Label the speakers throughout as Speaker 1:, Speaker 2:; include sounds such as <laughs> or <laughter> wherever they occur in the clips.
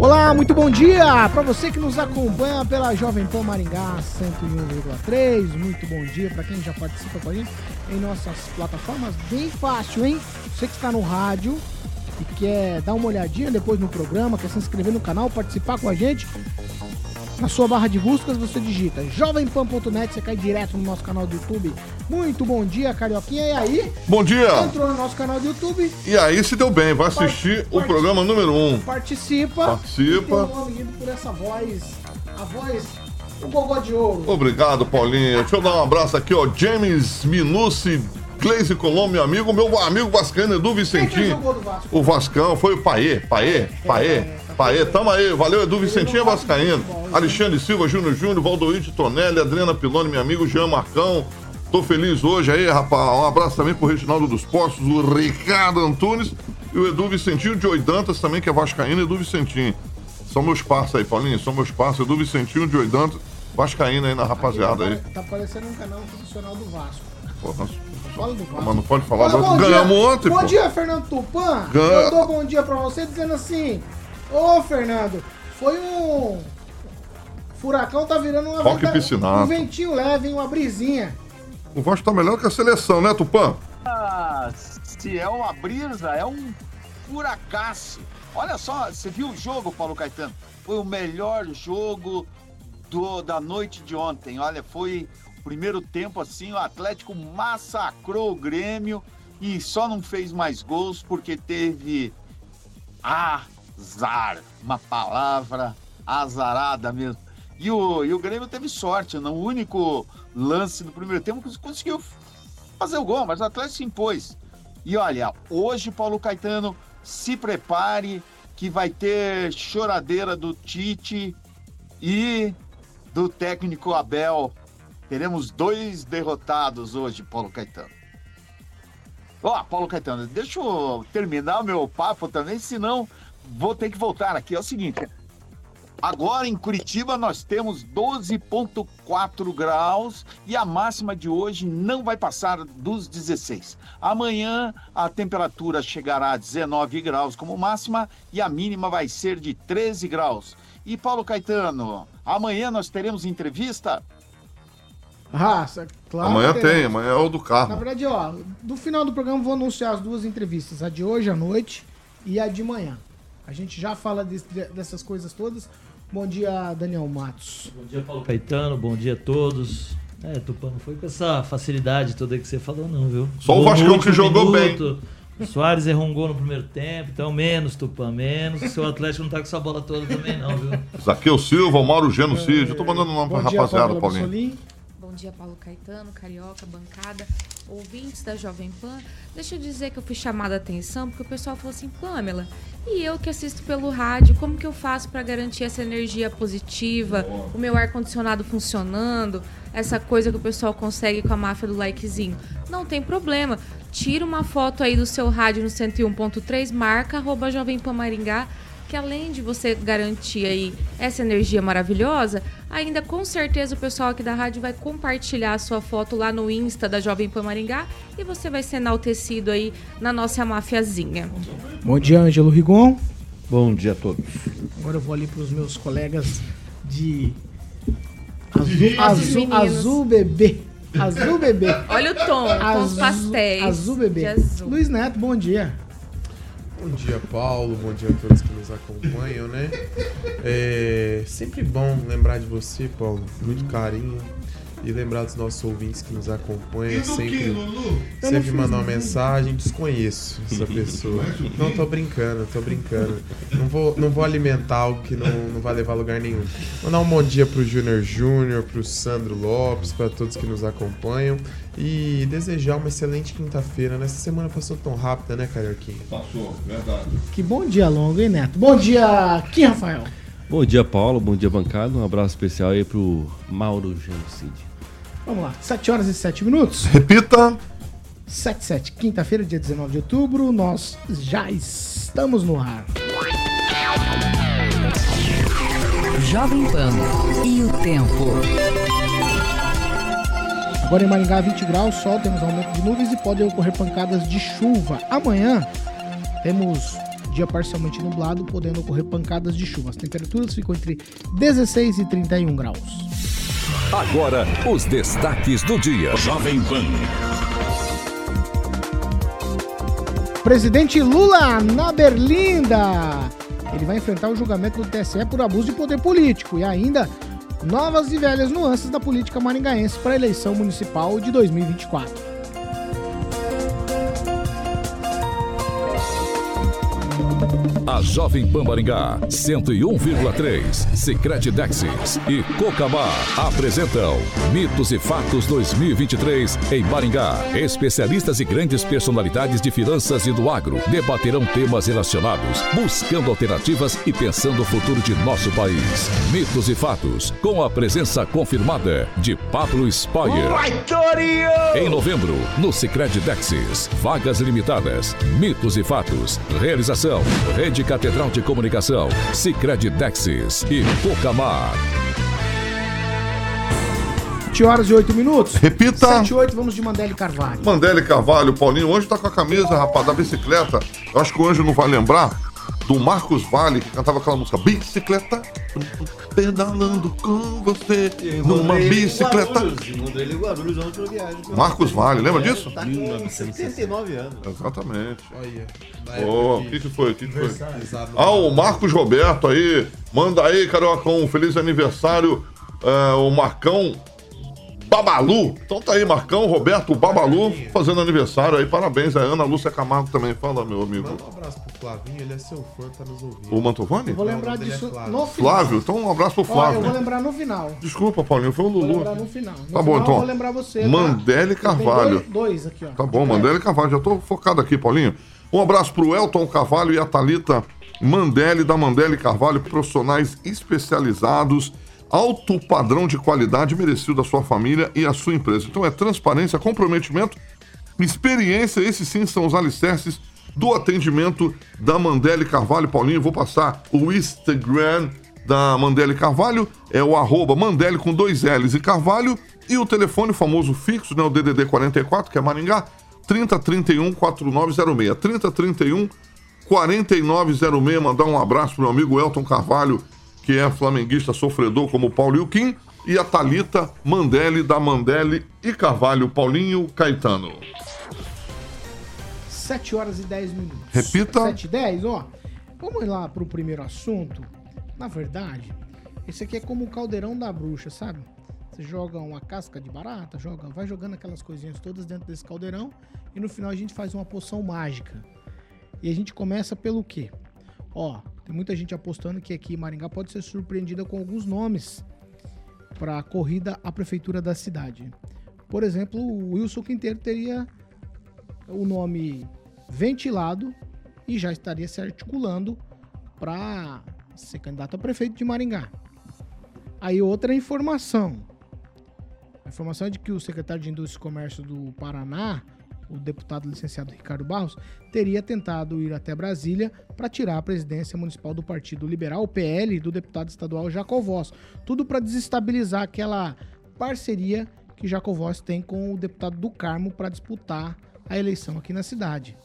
Speaker 1: Olá, muito bom dia para você que nos acompanha pela Jovem Pan Maringá 101,3. Muito bom dia para quem já participa com a gente em nossas plataformas. Bem fácil, hein? Você que está no rádio e quer dar uma olhadinha depois no programa, quer se inscrever no canal, participar com a gente, na sua barra de buscas você digita jovempan.net, você cai direto no nosso canal do YouTube. Muito bom dia, Carioquinha. E aí?
Speaker 2: Bom dia!
Speaker 1: Entrou no nosso canal do YouTube.
Speaker 2: E aí se deu bem, vai assistir o programa número 1. Um.
Speaker 1: Participa.
Speaker 2: Participa.
Speaker 1: E um por essa voz. A voz. O gogó de ouro.
Speaker 2: Obrigado, Paulinho. Deixa eu dar um abraço aqui, ó. James Minucci, Gleise Colombo, meu amigo, meu amigo Vascano, Edu Vicentinho.
Speaker 1: Vasco?
Speaker 2: O Vascão, foi o Paê, Paê, Paê, Paê, tamo aí, valeu Edu Vicentinho é Vascaíno, Alexandre Silva, Júnior Júnior, Valdoíde Tonelli, Adriana Piloni, meu amigo Jean Marcão, tô feliz hoje aí, rapaz, um abraço também pro Reginaldo dos Postos, o Ricardo Antunes e o Edu Vicentinho, o Joey Dantas também, que é Vascaíno, Edu Vicentinho. São meus parceiros aí, Paulinho, são meus parceiros, Edu Vicentinho, o Joey Dantas, Vascaíno aí na rapaziada aí.
Speaker 1: Tá parecendo um canal profissional do Vasco.
Speaker 2: Porra,
Speaker 1: Fala do Vasco.
Speaker 2: mas não pode falar,
Speaker 1: bom
Speaker 2: ganhamos
Speaker 1: dia.
Speaker 2: ontem,
Speaker 1: Bom
Speaker 2: pô.
Speaker 1: dia, Fernando Tupan.
Speaker 2: Ganha-
Speaker 1: Eu dou bom dia pra você dizendo assim: Ô, Fernando, foi um. Furacão tá virando uma
Speaker 2: Rock
Speaker 1: venta-
Speaker 2: piscinato.
Speaker 1: um ventinho leve, hein, uma brisinha.
Speaker 2: O Vasco tá melhor que a seleção, né, Tupã?
Speaker 3: Ah, se é uma brisa, é um furacaço. Olha só, você viu o jogo, Paulo Caetano? Foi o melhor jogo do, da noite de ontem. Olha, foi primeiro tempo assim, o Atlético massacrou o Grêmio e só não fez mais gols porque teve azar. Uma palavra azarada mesmo. E o, e o Grêmio teve sorte, no único lance do primeiro tempo conseguiu fazer o gol, mas o Atlético se impôs. E olha, hoje, Paulo Caetano, se prepare que vai ter choradeira do Tite e do técnico Abel. Teremos dois derrotados hoje, Paulo Caetano. Ó, Paulo Caetano, deixa eu terminar meu papo também, senão vou ter que voltar aqui. É o seguinte, Agora em Curitiba nós temos 12,4 graus e a máxima de hoje não vai passar dos 16. Amanhã a temperatura chegará a 19 graus como máxima e a mínima vai ser de 13 graus. E Paulo Caetano, amanhã nós teremos entrevista?
Speaker 1: Raça, claro.
Speaker 2: amanhã tem, amanhã é o do
Speaker 1: Na
Speaker 2: carro.
Speaker 1: verdade, ó, no final do programa eu vou anunciar as duas entrevistas, a de hoje à noite e a de manhã. A gente já fala des- dessas coisas todas. Bom dia, Daniel Matos.
Speaker 4: Bom dia, Paulo Caetano. Bom dia a todos. É, Tupã, não foi com essa facilidade toda que você falou, não, viu?
Speaker 2: Só o Vascão
Speaker 4: último
Speaker 2: que jogou bem.
Speaker 4: O Soares errou um gol no primeiro tempo, então menos, Tupã, menos. O seu Atlético não tá com essa bola toda também, não, viu?
Speaker 2: Zaqueu Silva, o Mauro Genocídio. Eu tô mandando nome pra
Speaker 1: dia,
Speaker 2: rapaziada, Paulinho.
Speaker 1: Bussolini.
Speaker 5: Bom dia, Paulo Caetano, Carioca, bancada, ouvintes da Jovem Pan. Deixa eu dizer que eu fui chamada a atenção porque o pessoal falou assim, Pamela, e eu que assisto pelo rádio, como que eu faço para garantir essa energia positiva, o meu ar-condicionado funcionando, essa coisa que o pessoal consegue com a máfia do likezinho? Não tem problema. Tira uma foto aí do seu rádio no 101.3, marca arroba Jovem Pan Maringá, que além de você garantir aí essa energia maravilhosa, ainda com certeza o pessoal aqui da rádio vai compartilhar a sua foto lá no Insta da Jovem Pan Maringá e você vai ser enaltecido aí na nossa mafiazinha.
Speaker 1: Bom dia, Ângelo Rigon.
Speaker 6: Bom dia a todos.
Speaker 1: Agora eu vou ali para os meus colegas de azul, azul, azul bebê. Azul bebê.
Speaker 5: Olha o tom, com os pastéis.
Speaker 1: Azul bebê.
Speaker 5: azul.
Speaker 1: Luiz Neto, bom dia.
Speaker 7: Bom dia, Paulo. Bom dia a todos que nos acompanham, né? É sempre bom lembrar de você, Paulo. Muito carinho. E lembrar dos nossos ouvintes que nos acompanham, sempre, sempre mandar uma mensagem. Desconheço essa pessoa. Não, tô brincando, tô brincando. Não vou, não vou alimentar algo que não, não vai levar a lugar nenhum. Mandar um bom dia pro Júnior Júnior, pro Sandro Lopes, para todos que nos acompanham. E desejar uma excelente quinta-feira. Nessa semana passou tão rápida, né, Carioquinha?
Speaker 2: Passou, verdade.
Speaker 1: Que bom dia longo, hein, Neto? Bom dia aqui, Rafael.
Speaker 6: Bom dia, Paulo. Bom dia, bancada. Um abraço especial aí pro Mauro Genocide.
Speaker 1: Vamos lá, 7 horas e 7 minutos.
Speaker 2: Repita.
Speaker 1: 7 7, quinta-feira, dia 19 de outubro, nós já estamos no ar.
Speaker 8: Jovem Pan e o tempo.
Speaker 1: Agora em Maringá, 20 graus, sol, temos aumento de nuvens e podem ocorrer pancadas de chuva. Amanhã temos dia parcialmente nublado, podendo ocorrer pancadas de chuva. As temperaturas ficam entre 16 e 31 graus.
Speaker 9: Agora, os destaques do dia. Jovem Pan.
Speaker 1: Presidente Lula na Berlinda. Ele vai enfrentar o julgamento do TSE por abuso de poder político e ainda novas e velhas nuances da política maringaense para a eleição municipal de 2024.
Speaker 9: A Jovem Pan Maringá, 101,3, Secret Dexis e Cocamar apresentam Mitos e Fatos 2023 em Maringá. Especialistas e grandes personalidades de finanças e do agro debaterão temas relacionados, buscando alternativas e pensando o futuro de nosso país. Mitos e Fatos, com a presença confirmada de Pablo Spire. Em novembro, no Secret Dexis, vagas limitadas, Mitos e Fatos, realização, Rede Catedral de Comunicação, Sicredi Dexis e Pocamar.
Speaker 1: 7 horas e 8 minutos.
Speaker 2: Repita.
Speaker 1: 7 e 8, vamos de Mandele Carvalho.
Speaker 2: Mandele Carvalho, Paulinho, hoje tá com a camisa, rapaz, da bicicleta. Eu acho que o Anjo não vai lembrar do Marcos Vale, que cantava aquela música Bicicleta, pedalando com você numa bicicleta.
Speaker 10: Guarulhos viagem.
Speaker 2: Marcos Vale, lembra disso?
Speaker 10: Tá com 79 anos.
Speaker 2: Exatamente.
Speaker 7: Olha.
Speaker 2: O que, que foi? Que, que foi? Ah, o Marcos Roberto aí. Manda aí, Cariocão. Feliz aniversário. é, o Marcão Babalu. Então tá aí, Marcão, Roberto Babalu, fazendo aniversário aí. Parabéns. A Ana Lúcia Camargo também. Fala, meu amigo.
Speaker 7: Manda um abraço pro Flavinho, ele é seu fã, tá nos ouvindo.
Speaker 2: O Mantovani?
Speaker 1: Eu vou lembrar
Speaker 7: o nome dele é
Speaker 1: disso
Speaker 7: Flávio.
Speaker 1: no final.
Speaker 2: Flávio. Então um abraço pro
Speaker 1: Ó, eu
Speaker 2: Flávio.
Speaker 1: vou lembrar no final.
Speaker 2: Desculpa, Paulinho. Foi o
Speaker 1: Vou
Speaker 2: Lulu.
Speaker 1: lembrar no final. No
Speaker 2: Tá bom,
Speaker 1: final
Speaker 2: então.
Speaker 1: Eu vou lembrar você. tá?
Speaker 2: Mandele
Speaker 1: Tem
Speaker 2: Carvalho.
Speaker 1: Dois, dois aqui, ó.
Speaker 2: Tá bom, Mandele Carvalho. Já tô focado aqui, Paulinho. Um abraço pro Elton Carvalho e a Thalita Mandele, da Mandele Carvalho, profissionais especializados, alto padrão de qualidade merecido da sua família e a sua empresa. Então é transparência, comprometimento, experiência, esses sim são os alicerces do atendimento da Mandele Carvalho. Paulinho, vou passar o Instagram da Mandele Carvalho, é o arroba Mandele com dois L's e Carvalho, e o telefone famoso fixo, né, o DDD 44, que é Maringá, 3031 4906. 3031 4906. Mandar um abraço pro meu amigo Elton Carvalho, que é flamenguista sofredor como o Paulo Ilquim, e a Talita Mandele da Mandele e Carvalho, Paulinho Caetano.
Speaker 1: 7 horas e 10 minutos.
Speaker 2: Repita.
Speaker 1: 7 e 10, ó. Vamos lá pro primeiro assunto. Na verdade, esse aqui é como o caldeirão da bruxa, sabe? Você joga uma casca de barata, joga, vai jogando aquelas coisinhas todas dentro desse caldeirão e no final a gente faz uma poção mágica. E a gente começa pelo quê? Ó, tem muita gente apostando que aqui Maringá pode ser surpreendida com alguns nomes para a corrida à prefeitura da cidade. Por exemplo, o Wilson Quinteiro teria o nome ventilado e já estaria se articulando para ser candidato a prefeito de Maringá. Aí outra informação. A informação é de que o secretário de Indústria e Comércio do Paraná, o deputado licenciado Ricardo Barros, teria tentado ir até Brasília para tirar a presidência municipal do Partido Liberal, o PL, do deputado estadual Jacovós. Tudo para desestabilizar aquela parceria que Jacovós tem com o deputado do Carmo para disputar a eleição aqui na cidade.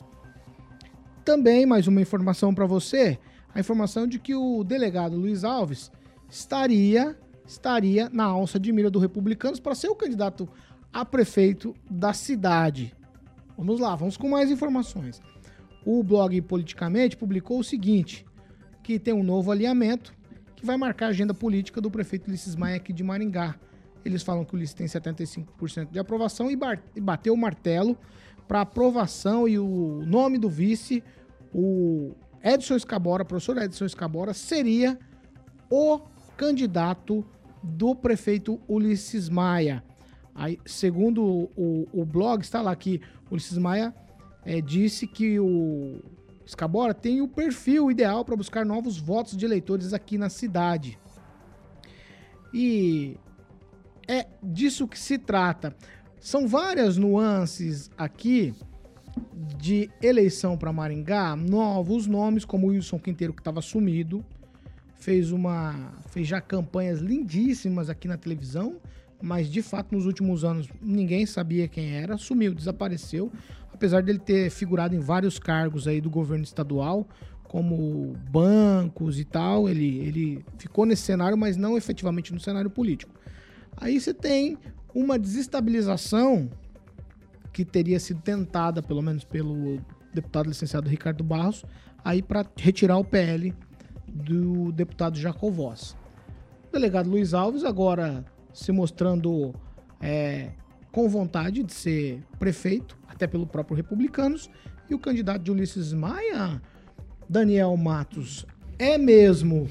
Speaker 1: Também mais uma informação para você, a informação de que o delegado Luiz Alves estaria estaria na alça de mira do Republicanos para ser o candidato a prefeito da cidade. Vamos lá, vamos com mais informações. O blog Politicamente publicou o seguinte, que tem um novo alinhamento que vai marcar a agenda política do prefeito Ulisses Maia aqui de Maringá. Eles falam que o Ulisses tem 75% de aprovação e, bateu o martelo para aprovação e o nome do vice, o Edson Escabora, professor Edson Escabora, seria o candidato do prefeito Ulisses Maia. Aí, segundo o, o- blog, está lá que Ulisses Maia eh, disse que o Escabora tem o perfil ideal para buscar novos votos de eleitores aqui na cidade. E é disso que se trata. São várias nuances aqui de eleição para Maringá, novos nomes, como Wilson Quinteiro, que estava sumido, fez uma fez já campanhas lindíssimas aqui na televisão, mas de fato nos últimos anos ninguém sabia quem era, sumiu, desapareceu, apesar dele ter figurado em vários cargos aí do governo estadual, como bancos e tal, ele, ele ficou nesse cenário, mas não efetivamente no cenário político. Aí você tem uma desestabilização que teria sido tentada, pelo menos pelo deputado licenciado Ricardo Barros, aí para retirar o PL do deputado Jacob Voss. O delegado Luiz Alves agora se mostrando é, com vontade de ser prefeito, até pelo próprio Republicanos, e o candidato de Ulisses Maia, Daniel Matos, é mesmo,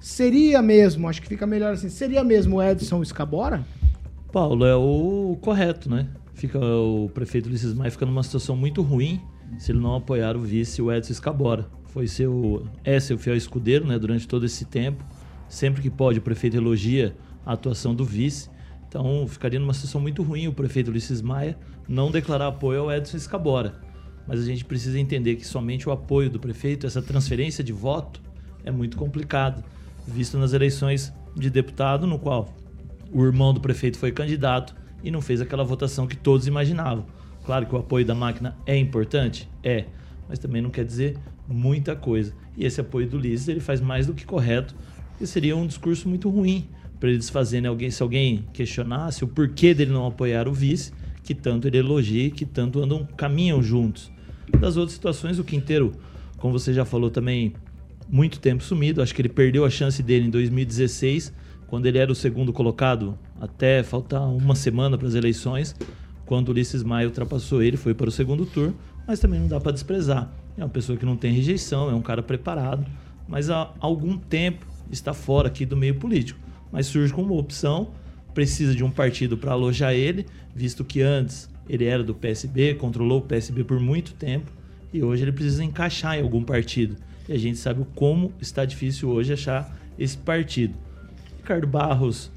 Speaker 1: seria mesmo, acho que fica melhor assim, seria mesmo Edson Escabora?
Speaker 4: Paulo, é o correto, né? Fica o prefeito Ulisses Maia fica numa situação muito ruim se ele não apoiar o vice, o Edson Escabora. Foi seu, é seu fiel escudeiro, né? Durante todo esse tempo. Sempre que pode, o prefeito elogia a atuação do vice. Então, ficaria numa situação muito ruim o prefeito Ulisses Maia não declarar apoio ao Edson Escabora. Mas a gente precisa entender que somente o apoio do prefeito, essa transferência de voto, é muito complicado, visto nas eleições de deputado, no qual o irmão do prefeito foi candidato e não fez aquela votação que todos imaginavam. Claro que o apoio da máquina é importante, é, mas também não quer dizer muita coisa. E esse apoio do Ulisses, ele faz mais do que correto, e seria um discurso muito ruim para ele desfazer, né? Alguém, se alguém questionasse o porquê dele não apoiar o vice, que tanto ele elogia, que tanto andam, caminham juntos. Das outras situações, o Quinteiro, como você já falou também, muito tempo sumido. Acho que ele perdeu a chance dele em 2016, quando ele era o segundo colocado, até faltar uma semana para as eleições, quando Ulisses Maia ultrapassou ele, foi para o segundo turno, mas também não dá para desprezar. É uma pessoa que não tem rejeição, é um cara preparado, mas há algum tempo está fora aqui do meio político. Mas surge como opção, precisa de um partido para alojar ele, visto que antes ele era do PSB, controlou o PSB por muito tempo, e hoje ele precisa encaixar em algum partido. E a gente sabe como está difícil hoje achar esse partido. Ricardo Barros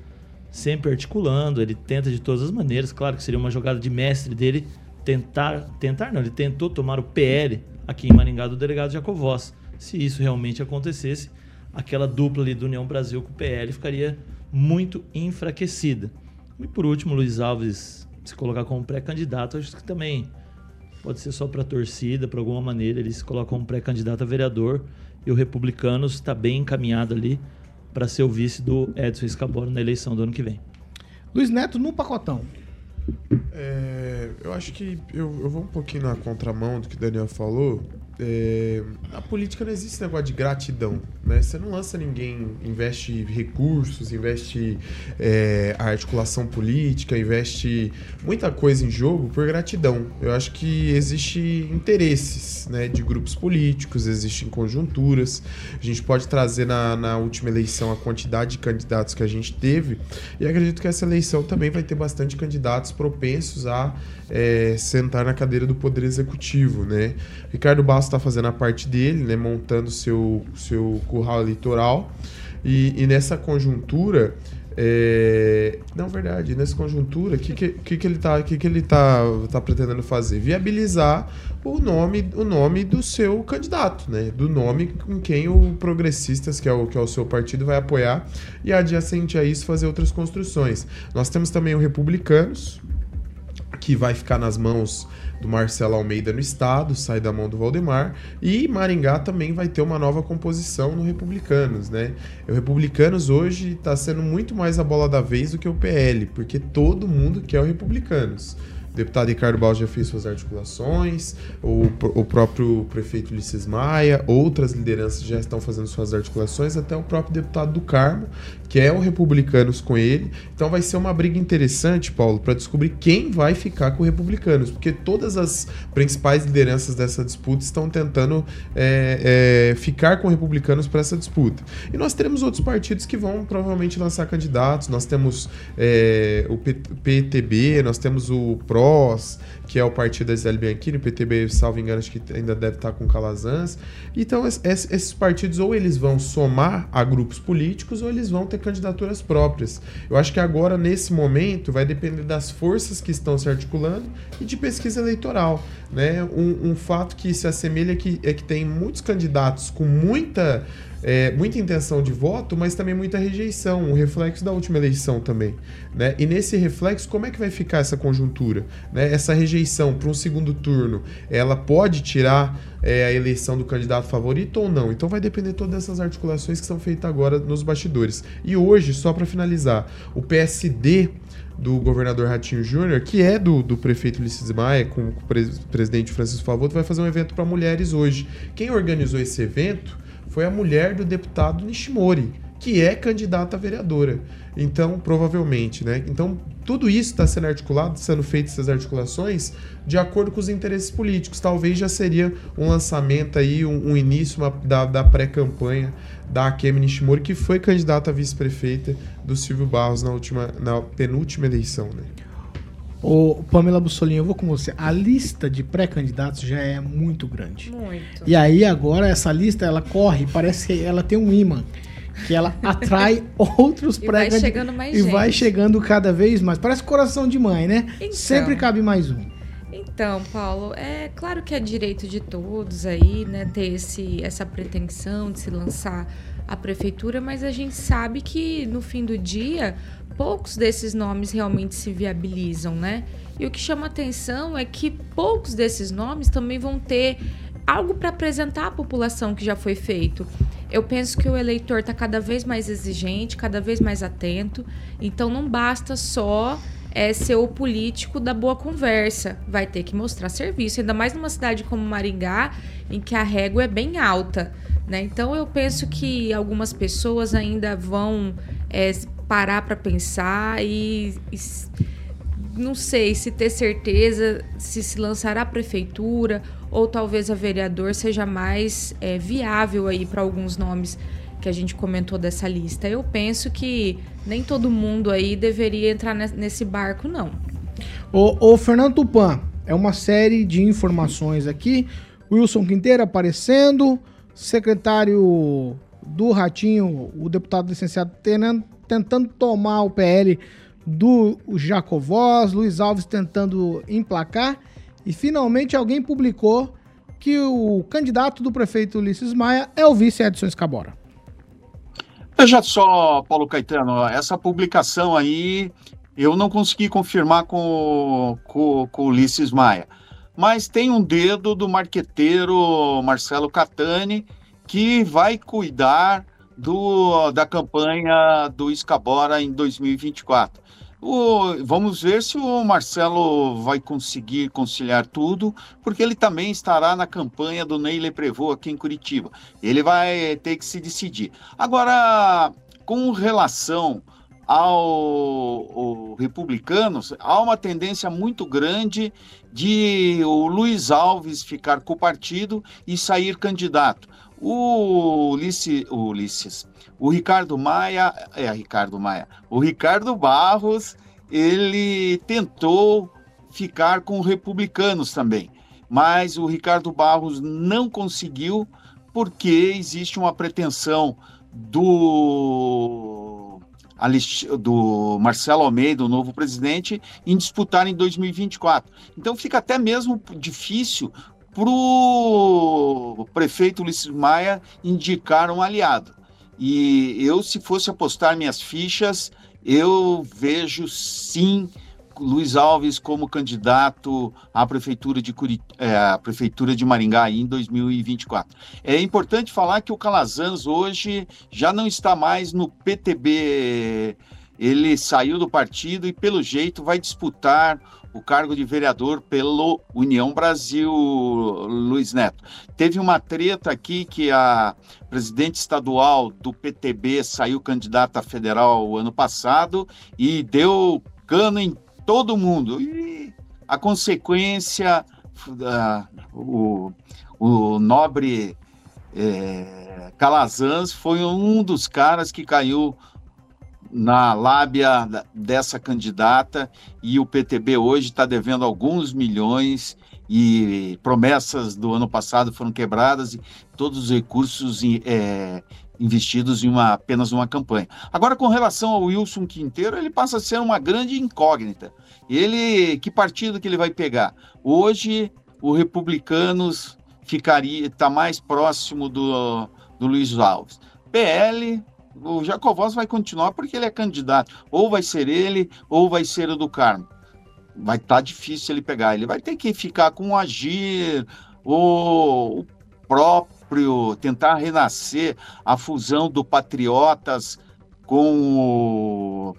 Speaker 4: sempre articulando, ele tenta de todas as maneiras, claro que seria uma jogada de mestre dele tentar, tentar não, ele tentou tomar o PL aqui em Maringá do delegado Jacovós. Se isso realmente acontecesse, aquela dupla ali do União Brasil com o PL ficaria muito enfraquecida. E por último, Luiz Alves se colocar como pré-candidato, acho que também pode ser só para torcida, por alguma maneira ele se coloca como pré-candidato a vereador e o Republicanos está bem encaminhado ali para ser o vice do Edson Escabora na eleição do ano que vem.
Speaker 1: Luiz Neto no pacotão.
Speaker 7: É, eu acho que eu, eu vou um pouquinho na contramão do que o Daniel falou. É, na política não existe esse negócio de gratidão, né? Você não lança ninguém, investe recursos, investe é, a articulação política, investe muita coisa em jogo por gratidão. Eu acho que existe interesses, né, de grupos políticos, existem conjunturas. A gente pode trazer na, na última eleição a quantidade de candidatos que a gente teve e acredito que essa eleição também vai ter bastante candidatos propensos a é, sentar na cadeira do poder executivo, né? Ricardo Bastos está fazendo a parte dele, né? Montando seu seu curral eleitoral e, e nessa conjuntura é... Não, verdade. Nessa conjuntura, o que, que, que, que ele, tá, que que ele tá, tá pretendendo fazer? Viabilizar o nome, o nome do seu candidato, né? Do nome com quem o Progressistas, que é o, que é o seu partido, vai apoiar. E adjacente a isso, fazer outras construções. Nós temos também o Republicanos, que vai ficar nas mãos do Marcelo Almeida no estado, sai da mão do Valdemar, e Maringá também vai ter uma nova composição no Republicanos, né? O Republicanos hoje está sendo muito mais a bola da vez do que o PL, porque todo mundo quer o Republicanos. O deputado Ricardo Balls já fez suas articulações, o, o próprio prefeito Ulisses Maia, outras lideranças já estão fazendo suas articulações, até o próprio deputado do Carmo, que é o Republicanos com ele. Então vai ser uma briga interessante, Paulo, para descobrir quem vai ficar com o Republicanos, porque todas as principais lideranças dessa disputa estão tentando é, é, ficar com Republicanos para essa disputa. E nós teremos outros partidos que vão provavelmente lançar candidatos. Nós temos é, o PTB, nós temos o PROS, que é o partido da Gisele Bianchini, o PTB, salvo engano, acho que ainda deve estar com Calazans. Então, esses partidos ou eles vão somar a grupos políticos ou eles vão ter candidaturas próprias. Eu acho que agora, nesse momento, vai depender das forças que estão se articulando e de pesquisa eleitoral. Né? Um, um fato que se assemelha é que, é que tem muitos candidatos com muita é, muita intenção de voto, mas também muita rejeição, um reflexo da última eleição também. Né? E nesse reflexo, como é que vai ficar essa conjuntura? Né? Essa rejeição para um segundo turno, ela pode tirar é, a eleição do candidato favorito ou não? Então vai depender todas essas articulações que são feitas agora nos bastidores. E hoje, só para finalizar, o PSD do governador Ratinho Júnior, que é do, do prefeito Ulisses Maia, com o presidente Francisco Favoto, vai fazer um evento para mulheres hoje. Quem organizou esse evento foi a mulher do deputado Nishimori, que é candidata a vereadora. Então, provavelmente, né? Então, tudo isso está sendo articulado, sendo feitas essas articulações de acordo com os interesses políticos. Talvez já seria um lançamento aí, um, um início uma, da, da pré-campanha da Akemi Nishimori, que foi candidata a vice-prefeita do Silvio Barros na, última, na penúltima eleição, né?
Speaker 1: Ô, Pamela Bussolini, eu vou com você. A lista de pré-candidatos já é muito grande.
Speaker 5: Muito.
Speaker 1: E aí agora essa lista ela corre, parece que ela tem um imã que ela <laughs> atrai outros pré-candidatos.
Speaker 5: E vai chegando mais
Speaker 1: E
Speaker 5: gente.
Speaker 1: vai chegando cada vez mais. Parece coração de mãe, né?
Speaker 5: Então.
Speaker 1: Sempre cabe mais um.
Speaker 5: Então, Paulo, é claro que é direito de todos aí, né, ter esse, essa pretensão de se lançar a prefeitura, mas a gente sabe que no fim do dia poucos desses nomes realmente se viabilizam, né? E o que chama atenção é que poucos desses nomes também vão ter algo para apresentar à população que já foi feito. Eu penso que o eleitor está cada vez mais exigente, cada vez mais atento, então não basta só é, ser o político da boa conversa, vai ter que mostrar serviço, ainda mais numa cidade como Maringá, em que a régua é bem alta. Né? Então eu penso que algumas pessoas ainda vão é, parar para pensar e, e não sei se ter certeza se se lançar a prefeitura ou talvez a vereador seja mais é, viável aí para alguns nomes que a gente comentou dessa lista. Eu penso que nem todo mundo aí deveria entrar nesse barco, não.
Speaker 1: O, o Fernando Tupan, é uma série de informações aqui. Wilson Quinteiro aparecendo, secretário do Ratinho, o deputado licenciado Tenant, tentando tomar o PL do Jacovós, Luiz Alves tentando emplacar, e finalmente alguém publicou que o candidato do prefeito Ulisses Maia é o vice Edson Escabora.
Speaker 3: Veja só, Paulo Caetano, essa publicação aí eu não consegui confirmar com, com, com Ulisses Maia, mas tem um dedo do marqueteiro Marcelo Catani que vai cuidar do, da campanha do Escabora em 2024. O, vamos ver se o Marcelo vai conseguir conciliar tudo, porque ele também estará na campanha do Ney Prevô aqui em Curitiba. Ele vai ter que se decidir. Agora, com relação ao, ao republicanos, há uma tendência muito grande de o Luiz Alves ficar com o partido e sair candidato. O Ulisses, o Ulisses, o Ricardo Maia, é Ricardo Maia, o Ricardo Barros, ele tentou ficar com republicanos também, mas o Ricardo Barros não conseguiu porque existe uma pretensão do do Marcelo Almeida, o novo presidente, em disputar em 2024. Então fica até mesmo difícil para o prefeito Ulisses Maia indicar um aliado. E eu, se fosse apostar minhas fichas, eu vejo sim Luiz Alves como candidato à prefeitura de, Curit... é, à prefeitura de Maringá em 2024. É importante falar que o Calazans hoje já não está mais no PTB. Ele saiu do partido e, pelo jeito, vai disputar o cargo de vereador pelo União Brasil, Luiz Neto. Teve uma treta aqui que a presidente estadual do PTB saiu candidata federal ano passado e deu cano em todo mundo. E a consequência, uh, o, o nobre é, Calazans foi um dos caras que caiu na lábia dessa candidata e o PTB hoje está devendo alguns milhões e promessas do ano passado foram quebradas e todos os recursos é, investidos em uma, apenas uma campanha. Agora, com relação ao Wilson Quinteiro, ele passa a ser uma grande incógnita. Ele, que partido que ele vai pegar? Hoje, o Republicanos ficaria, está mais próximo do, do Luiz Alves. PL, o Jacovós vai continuar porque ele é candidato. Ou vai ser ele, ou vai ser o do Carmo. Vai estar tá difícil ele pegar. Ele vai ter que ficar com o Agir, o, o próprio, tentar renascer a fusão do Patriotas com o,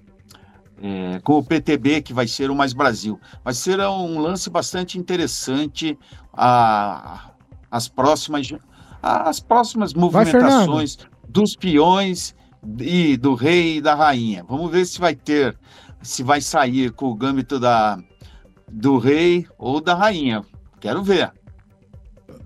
Speaker 3: é, com o PTB, que vai ser o Mais Brasil. Vai ser um lance bastante interessante a, as próximas, as próximas movimentações vai, dos peões e do rei e da rainha. Vamos ver se vai ter, se vai sair com o gâmbito da, do rei ou da rainha. Quero ver.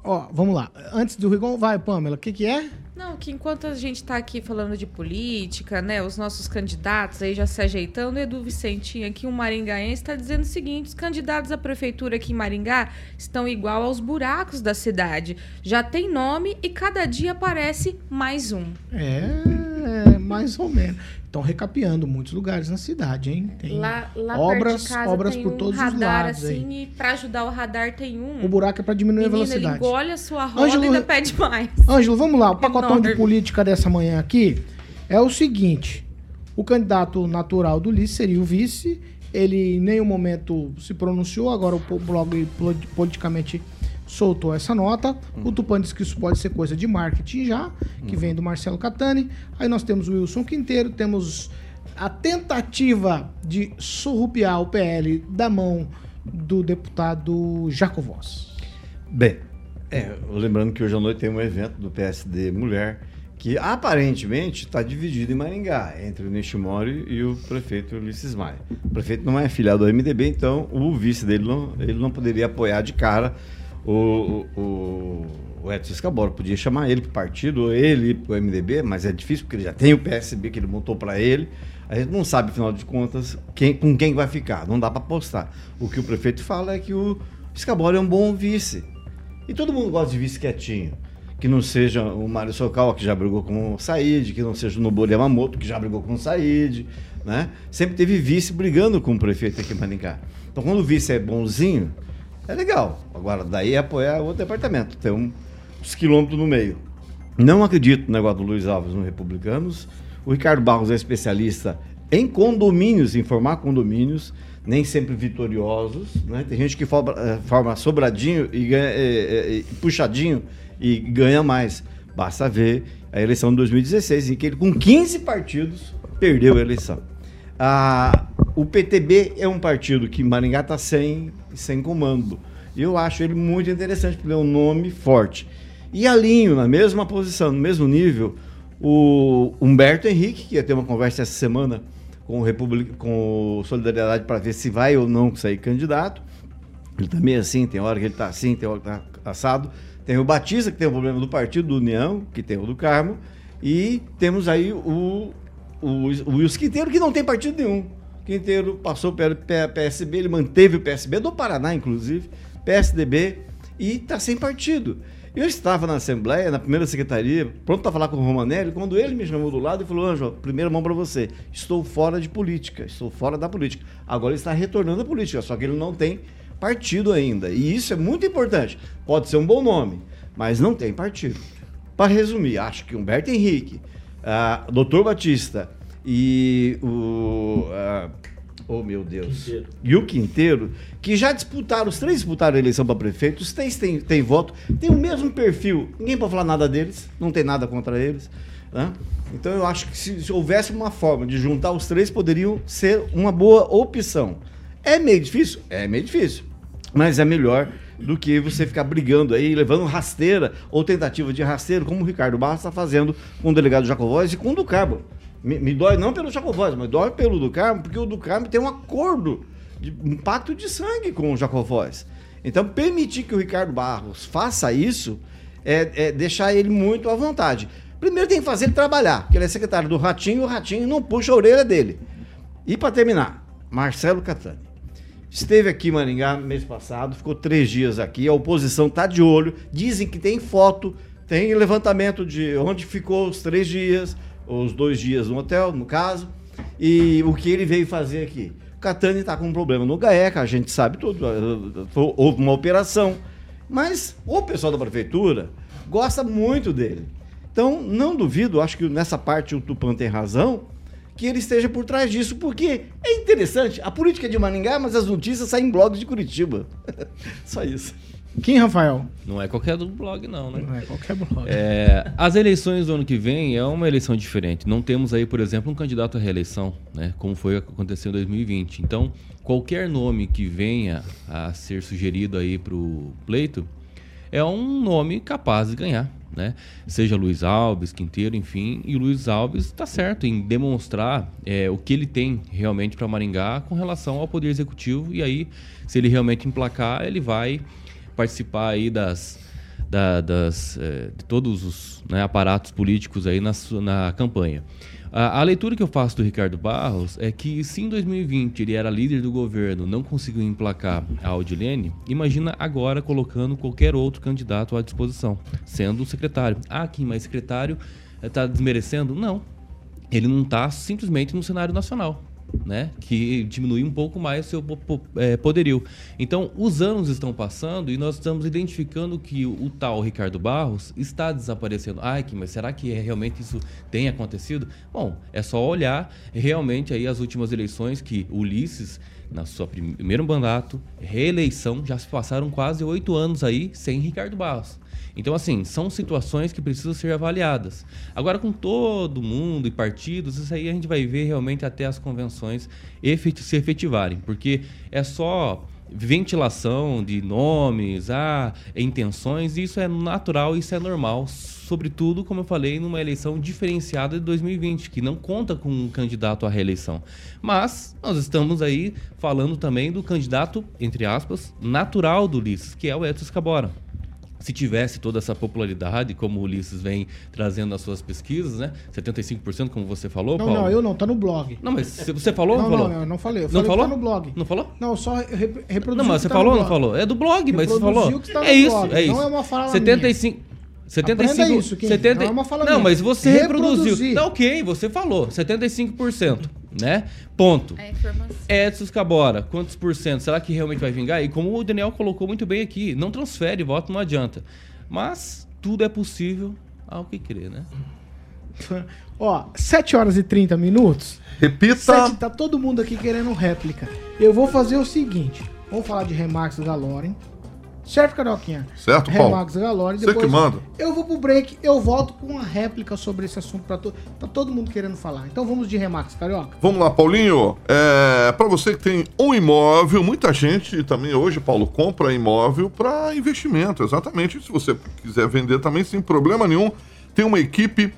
Speaker 1: Ó, vamos lá. Antes do Rigon, vai, Pamela, o que, que é?
Speaker 5: Não, que enquanto a gente está aqui falando de política, né, os nossos candidatos aí já se ajeitando, Edu Vicentinho aqui, um maringaense, está dizendo o seguinte: os candidatos à prefeitura aqui em Maringá estão igual aos buracos da cidade. Já tem nome e cada dia aparece mais um.
Speaker 1: É, mais ou menos. Estão recapeando muitos lugares na cidade, hein?
Speaker 5: Tem lá, lá obras, obras por um todos radar, os lados. Assim, aí. e para ajudar o radar tem um.
Speaker 1: O buraco é para diminuir Menina, a velocidade.
Speaker 5: Ele engole a sua roda Ângelo, e ainda pede mais.
Speaker 1: Ângelo, vamos lá. O pacotão Enorme. de política dessa manhã aqui é o seguinte: o candidato natural do Lice seria o vice. Ele em nenhum momento se pronunciou, agora o blog politicamente soltou essa nota. O Tupan disse que isso pode ser coisa de marketing já, que vem do Marcelo Catani. Aí nós temos o Wilson Quinteiro, temos a tentativa de surrupiar o PL da mão do deputado Jaco.
Speaker 10: Bem, é, lembrando que hoje à noite tem um evento do PSD Mulher que aparentemente está dividido em Maringá, entre o Nishimori e o prefeito Ulisses Maia. O prefeito não é filiado ao MDB, então o vice dele não, ele não poderia apoiar de cara o, o, o Edson Escabora podia chamar ele para o partido, ou ele para o MDB, mas é difícil porque ele já tem o PSB que ele montou para ele. A gente não sabe, afinal de contas, quem, com quem vai ficar. Não dá para apostar. O que o prefeito fala é que o Escabora é um bom vice. E todo mundo gosta de vice quietinho. Que não seja o Mário Socal, que já brigou com o Said, que não seja o Nobori Yamamoto, que já brigou com o Said. Né? Sempre teve vice brigando com o prefeito aqui em Maringá. Então, quando o vice é bonzinho, é legal. Agora, daí é apoiar outro departamento. Tem uns quilômetros no meio. Não acredito no negócio do Luiz Alves no Republicanos. O Ricardo Barros é especialista em condomínios, em formar condomínios, nem sempre vitoriosos. Né? Tem gente que forma, eh, sobradinho e ganha, é, é, puxadinho e ganha mais. Basta ver a eleição de 2016, em que ele, com 15 partidos, perdeu a eleição. Ah, o PTB é um partido que Maringá está sem, sem comando. Eu acho ele muito interessante, porque ele é um nome forte. E alinho na mesma posição, no mesmo nível, o Humberto Henrique, que ia ter uma conversa essa semana com o, Republic, com o Solidariedade para ver se vai ou não sair candidato. Ele também tá assim, tem hora que ele está assim, tem hora que está assado. Tem o Batista, que tem o problema do Partido do União, que tem o do Carmo. E temos aí o o, o Wilson Quinteiro, que não tem partido nenhum. Quinteiro passou pelo PSB, ele manteve o PSB do Paraná, inclusive, PSDB, e está sem partido. Eu estava na Assembleia, na primeira secretaria, pronto para falar com o Romanelli, quando ele me chamou do lado e falou: Anjo, primeira mão para você. Estou fora de política, estou fora da política. Agora ele está retornando à política, só que ele não tem partido ainda. E isso é muito importante. Pode ser um bom nome, mas não tem partido. Para resumir, acho que Humberto Henrique, uh, Doutor Batista e o. Oh, meu Deus. Quinteiro. E o Quinteiro, que já disputaram, os três disputaram a eleição para prefeito, os três têm, têm voto, tem o mesmo perfil. Ninguém pode falar nada deles, não tem nada contra eles. Né? Então eu acho que se, se houvesse uma forma de juntar os três, poderiam ser uma boa opção. É meio difícil? É meio difícil. Mas é melhor do que você ficar brigando aí, levando rasteira ou tentativa de rasteiro, como o Ricardo Barros está fazendo com o delegado Jacovóis e com o do Carmo. Me, me dói não pelo Jacovóis, mas dói pelo do Carmo, porque o do Carmo tem um acordo, de, um pacto de sangue com o Jacovóis. Então, permitir que o Ricardo Barros faça isso é, é deixar ele muito à vontade. Primeiro tem que fazer ele trabalhar, porque ele é secretário do Ratinho e o Ratinho não puxa a orelha dele. E para terminar, Marcelo Catani. Esteve aqui em Maringá mês passado, ficou três dias aqui, a oposição está de olho, dizem que tem foto, tem levantamento de onde ficou os três dias, os dois dias no hotel, no caso, e o que ele veio fazer aqui. Catani está com um problema no GAECA, a gente sabe tudo, houve uma operação, mas o pessoal da prefeitura gosta muito dele. Então, não duvido, acho que nessa parte o Tupan tem razão, que ele esteja por trás disso, porque é interessante. A política é de Maringá, mas as notícias saem em blogs de Curitiba. <laughs> Só isso.
Speaker 1: Quem, Rafael?
Speaker 6: Não é qualquer blog, não, né?
Speaker 1: Não é qualquer blog.
Speaker 6: É, as eleições do ano que vem é uma eleição diferente. Não temos aí, por exemplo, um candidato à reeleição, né? Como foi aconteceu em 2020. Então, qualquer nome que venha a ser sugerido aí para o pleito é um nome capaz de ganhar né? Seja Luiz Alves, Quinteiro, enfim. E Luiz Alves está certo em demonstrar é, o que ele tem realmente para Maringá com relação ao Poder Executivo. E aí, se ele realmente emplacar, ele vai participar aí das, da, das, é, de todos os né, aparatos políticos aí na, na campanha. A, a, leitura que eu faço do Ricardo Barros é que se em 2020 ele era líder do governo, não conseguiu emplacar a Audilene, imagina agora colocando qualquer outro candidato à disposição, sendo o secretário. Ah, Kim, mas secretário está eh, desmerecendo? Não. Ele não está simplesmente no cenário nacional né? Que diminui um pouco mais o seu é, poderio. Então, os anos estão passando e nós estamos identificando que o, tal Ricardo Barros está desaparecendo. Ai, que, mas será que é, realmente isso tem acontecido? Bom, é só olhar realmente aí as últimas eleições que Ulisses na sua primeiro mandato, reeleição, já se passaram quase oito anos aí sem Ricardo Barros. Então, assim, são situações que precisam ser avaliadas. Agora, com todo mundo e partidos, isso aí a gente vai ver realmente até as convenções se efetivarem, porque é só ventilação de nomes, ah, intenções, isso é natural, isso é normal, sobretudo, como eu falei, numa eleição diferenciada de 2020, que não conta com um candidato à reeleição. Mas nós estamos aí falando também do candidato, entre aspas, natural do Ulisses, que é o Edson Escabora se tivesse toda essa popularidade, como o Ulisses vem trazendo nas suas pesquisas, né? 75%, como você falou,
Speaker 1: não,
Speaker 6: Paulo?
Speaker 1: Não, eu não, tá no blog.
Speaker 6: Não, mas você falou ou
Speaker 1: não,
Speaker 6: não falou?
Speaker 1: Não, eu não falei. Eu
Speaker 6: não
Speaker 1: falei
Speaker 6: falou?
Speaker 1: tá no blog.
Speaker 6: Não falou?
Speaker 1: Não, só reproduziu
Speaker 6: Não, mas você
Speaker 1: tá
Speaker 6: falou ou não falou? É do blog, mas você falou.
Speaker 1: Tá
Speaker 6: é isso,
Speaker 1: blog.
Speaker 6: é isso.
Speaker 1: Não é uma fala
Speaker 6: 75...
Speaker 1: minha.
Speaker 6: 75,
Speaker 1: Aprenda isso, Kim.
Speaker 6: 70,
Speaker 1: não é uma fala
Speaker 6: Não,
Speaker 1: minha.
Speaker 6: mas você
Speaker 1: Reproduzir.
Speaker 6: reproduziu. Tá ok, você falou. 75%, né? Ponto.
Speaker 5: É informação.
Speaker 6: Edson Cabora, quantos por cento? Será que realmente vai vingar? E como o Daniel colocou muito bem aqui, não transfere, voto não adianta. Mas tudo é possível ao que crer, né? <laughs>
Speaker 1: Ó, 7 horas e 30 minutos.
Speaker 2: Repita.
Speaker 1: Sete, tá todo mundo aqui querendo réplica. Eu vou fazer o seguinte: vamos falar de Remax Galoren. Certo, Carioquinha?
Speaker 2: Certo, Paulo.
Speaker 1: Remax Galoren.
Speaker 2: Você que manda.
Speaker 1: Eu vou pro break, eu volto com uma réplica sobre esse assunto para todo. Tá todo mundo querendo falar. Então vamos de Remax, Carioca.
Speaker 2: Vamos lá, Paulinho. É, para você que tem um imóvel, muita gente também hoje, Paulo, compra imóvel para investimento, exatamente. Se você quiser vender também, sem problema nenhum, tem uma equipe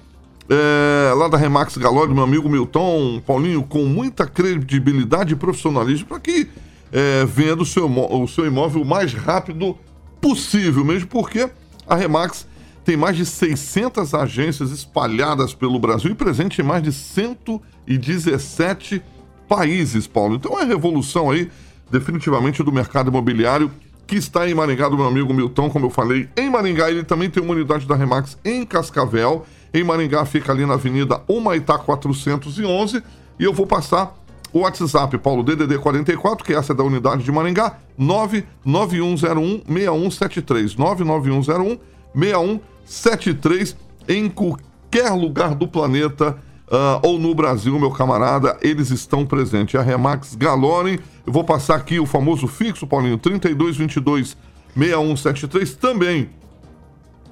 Speaker 2: é, lá da Remax Galore, meu amigo Milton, Paulinho, com muita credibilidade e profissionalismo para que é, venda o seu, o seu imóvel o mais rápido possível, mesmo porque a Remax tem mais de 600 agências espalhadas pelo Brasil e presente em mais de 117 países, Paulo. Então é a revolução aí, definitivamente, do mercado imobiliário que está em Maringá, do meu amigo Milton, como eu falei. Em Maringá, ele também tem uma unidade da Remax em Cascavel. Em Maringá, fica ali na Avenida Humaitá 411. E eu vou passar o WhatsApp, Paulo, DDD 44, que essa é da unidade de Maringá, 991016173. 991016173 em qualquer lugar do planeta uh, ou no Brasil, meu camarada, eles estão presentes. A Remax Galone, eu vou passar aqui o famoso fixo, Paulinho, 3222 6173 também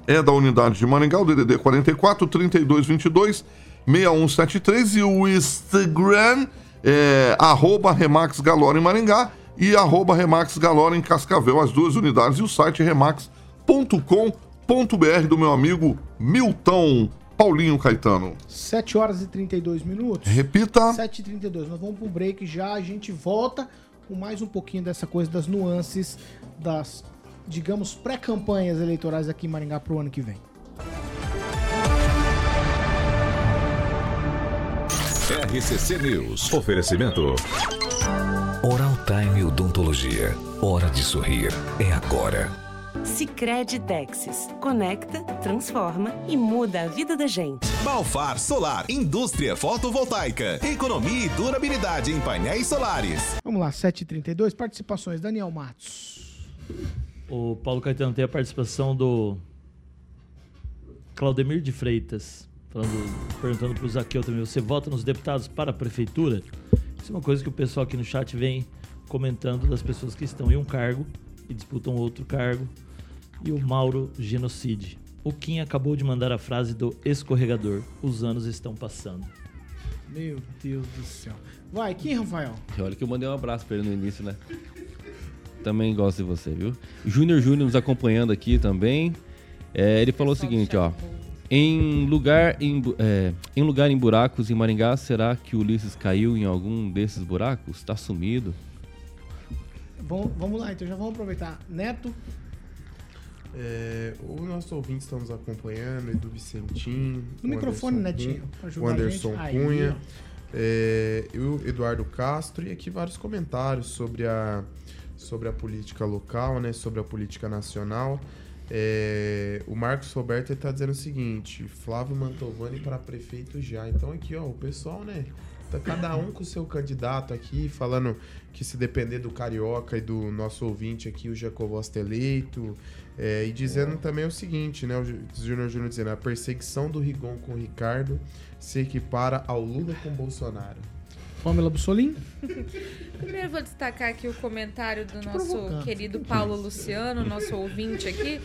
Speaker 2: é da unidade de Maringá, o DDD 44 3222 6173 e o Instagram é, arroba Remax Galore em Maringá e arroba Remax Galora em Cascavel, as duas unidades, e o site remax.com.br do meu amigo Milton Paulinho Caetano.
Speaker 1: 7 horas e 32 minutos.
Speaker 2: Repita.
Speaker 1: 7 e 32 Nós vamos para um break já, a gente volta com mais um pouquinho dessa coisa das nuances das, digamos, pré-campanhas eleitorais aqui em Maringá pro ano que vem.
Speaker 9: RCC News. Oferecimento.
Speaker 11: Oral Time Odontologia. Hora de sorrir. É agora.
Speaker 12: Sicredi Texas. Conecta, transforma e muda a vida da gente.
Speaker 13: Balfar Solar, indústria fotovoltaica, economia e durabilidade em painéis solares.
Speaker 1: Vamos lá, 7h32, participações. Daniel Matos.
Speaker 4: O Paulo Caetano tem a participação do Claudemir de Freitas, falando, perguntando para o Zaqueu também, você vota nos deputados para a prefeitura? Isso é uma coisa que o pessoal aqui no chat vem comentando das pessoas que estão em um cargo e disputam outro cargo. E o Mauro Genocide. O Kim acabou de mandar a frase do escorregador. Os anos estão passando.
Speaker 1: Meu Deus do céu. Vai, Kim, Rafael.
Speaker 6: Olha que eu mandei um abraço pra ele no início, né? Também gosto de você, viu? Júnior Júnior nos acompanhando aqui também. É, ele falou o seguinte, ó. Em lugar em, é, em lugar em buracos em Maringá, será que o Ulisses caiu em algum desses buracos? Tá sumido?
Speaker 1: Vamos, vamos lá, então já vamos aproveitar. Neto,
Speaker 7: É, o nosso ouvinte está nos acompanhando, Edu Vicentim.
Speaker 1: No microfone,
Speaker 7: Anderson
Speaker 1: Netinho,
Speaker 7: Cunha, O
Speaker 1: a
Speaker 7: Anderson Cunha. é, o Eduardo Castro. E aqui vários comentários sobre a, sobre a política local, né? Sobre a política nacional. É, o Marcos Roberto está dizendo o seguinte: Flávio Mantovani para prefeito já. Então aqui, ó, o pessoal, né? Tá cada um com o seu candidato aqui, falando que se depender do Carioca e do nosso ouvinte aqui, o Jacobosta eleito. É, e dizendo também o seguinte, né? O Júnior Júnior dizendo, a perseguição do Rigon com o Ricardo se equipara ao Lula com Bolsonaro.
Speaker 1: Pamela Bussolim. <laughs>
Speaker 5: Primeiro eu vou destacar aqui o comentário do nosso querido Paulo Luciano, nosso ouvinte aqui,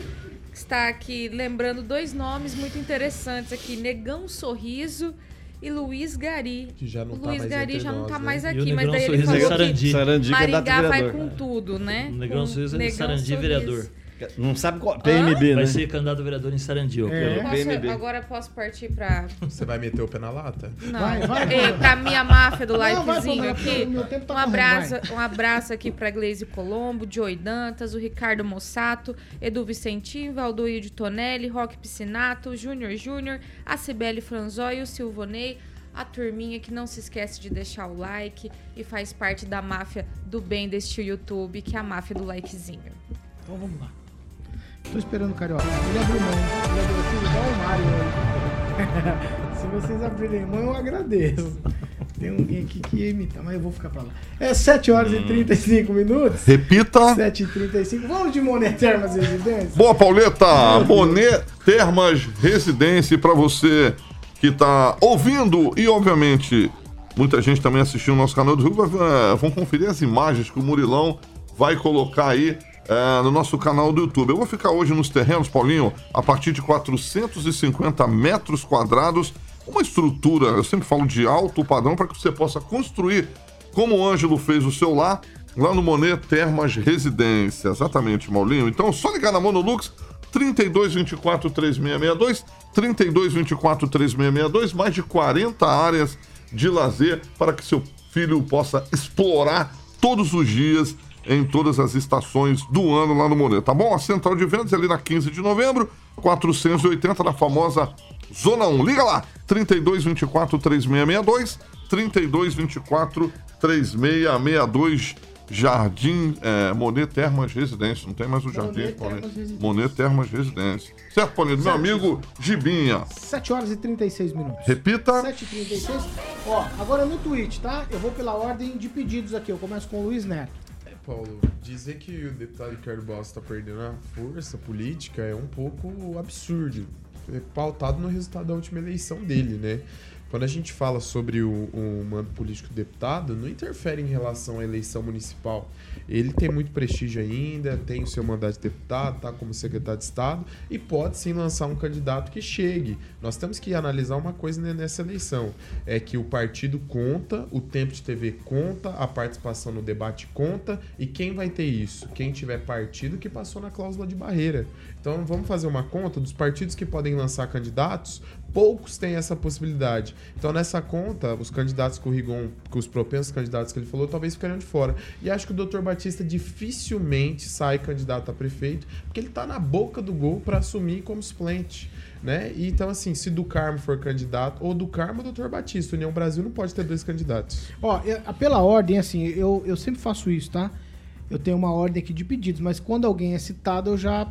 Speaker 5: que está aqui lembrando dois nomes muito interessantes aqui, Negão Sorriso e Luiz Gari.
Speaker 7: Que já não
Speaker 5: o
Speaker 7: tá
Speaker 5: Luiz
Speaker 7: mais
Speaker 5: Gari já não
Speaker 7: nós,
Speaker 5: tá
Speaker 7: né?
Speaker 5: mais aqui, mas daí ele
Speaker 4: Sorriso é
Speaker 5: falou
Speaker 4: Sarandi.
Speaker 5: que
Speaker 10: Sarandi,
Speaker 5: Maringá
Speaker 10: candidato
Speaker 5: vai com tudo, né?
Speaker 4: O Negrão Sorriso é
Speaker 5: Negão
Speaker 4: Sarandi
Speaker 5: Sorriso.
Speaker 4: vereador.
Speaker 10: Não sabe qual. PMB,
Speaker 4: Vai
Speaker 10: né?
Speaker 4: ser candidato a vereador em Sarandi, ó.
Speaker 1: É.
Speaker 4: pelo-
Speaker 5: Posso- agora posso partir para
Speaker 7: Você vai meter o pé na lata?
Speaker 5: Não.
Speaker 1: Vai, vai, vai.
Speaker 5: pra minha máfia do
Speaker 1: vai,
Speaker 5: likezinho aqui.
Speaker 1: tá
Speaker 5: um, abraço, um abraço aqui pra Gleise Colombo, Joey Dantas, o Ricardo Mossato, Edu Vicentinho, Valdoíde Tonelli, Roque Piscinato, Júnior Júnior, a Cibele Franzói, o Silvonei, a turminha que não se esquece de deixar o like e faz parte da máfia do bem deste YouTube, que é a máfia do likezinho.
Speaker 1: Então vamos lá. Tô esperando o Carioca. Ele abriu mão. Ele abriu aqui igual o Mário aí. Se vocês abrirem mão, eu agradeço. Tem alguém aqui que ia imitar, mas eu vou ficar pra lá. É 7 horas e 35 minutos.
Speaker 2: Repita.
Speaker 1: 7 e 35 Vamos de Monet Termas Residência?
Speaker 2: Boa, Pauleta! Monet Termas Residência para você que tá ouvindo e, obviamente, muita gente também assistindo o nosso canal do Rio. ver- Vão conferir as imagens que o Murilão vai colocar aí é, no nosso canal do YouTube. Eu vou ficar hoje nos terrenos, Paulinho, a partir de 450 metros quadrados. Uma estrutura, eu sempre falo de alto padrão, para que você possa construir como o Ângelo fez o seu lar, lá no Monet Termas Residência. Exatamente, Maulinho. Então, só ligar na Monolux, 3224 3662, 3224 3662, mais de 40 áreas de lazer para que seu filho possa explorar todos os dias em todas as estações do ano lá no Monet, tá bom? A central de vendas é ali na 15 de novembro, 480 na famosa Zona 1. Liga lá, 3224 3662, 3224 3662, Jardim é, Monet Termas Residência. Não tem mais o Jardim
Speaker 1: Monet
Speaker 2: Monet,
Speaker 1: Termas Residência.
Speaker 2: Monet Termas Residência. Certo, Paulinho? Meu amigo Gibinha.
Speaker 1: 7 horas e 36 minutos.
Speaker 2: Repita.
Speaker 1: 7 e 36 Ó, agora no Twitch, tá? Eu vou pela ordem de pedidos aqui. Eu começo com o Luiz Neto.
Speaker 7: Paulo, dizer que o deputado Ricardo Balsa está perdendo a força política é um pouco absurdo. É pautado no resultado da última eleição dele, né? Quando a gente fala sobre o, o mando político do deputado, não interfere em relação à eleição municipal. Ele tem muito prestígio ainda, tem o seu mandato de deputado, tá como secretário de Estado e pode sim lançar um candidato que chegue. Nós temos que analisar uma coisa ne- nessa eleição: é que o partido conta, o tempo de TV conta, a participação no debate conta e quem vai ter isso? Quem tiver partido que passou na cláusula de barreira. Então vamos fazer uma conta dos partidos que podem lançar candidatos, poucos têm essa possibilidade. Então, nessa conta, os candidatos que o Rigon, que os propensos candidatos que ele falou, talvez ficariam de fora. E acho que o Dr. Batista dificilmente sai candidato a prefeito, porque ele está na boca do gol para assumir como suplente. Né? E, então, assim, se do Carmo for candidato, ou do Carmo ou Dr. Batista, União Brasil não pode ter dois candidatos.
Speaker 1: Ó, eu- pela ordem, assim, eu, eu sempre faço isso, tá? Eu tenho uma ordem aqui de pedidos, mas quando alguém é citado, eu já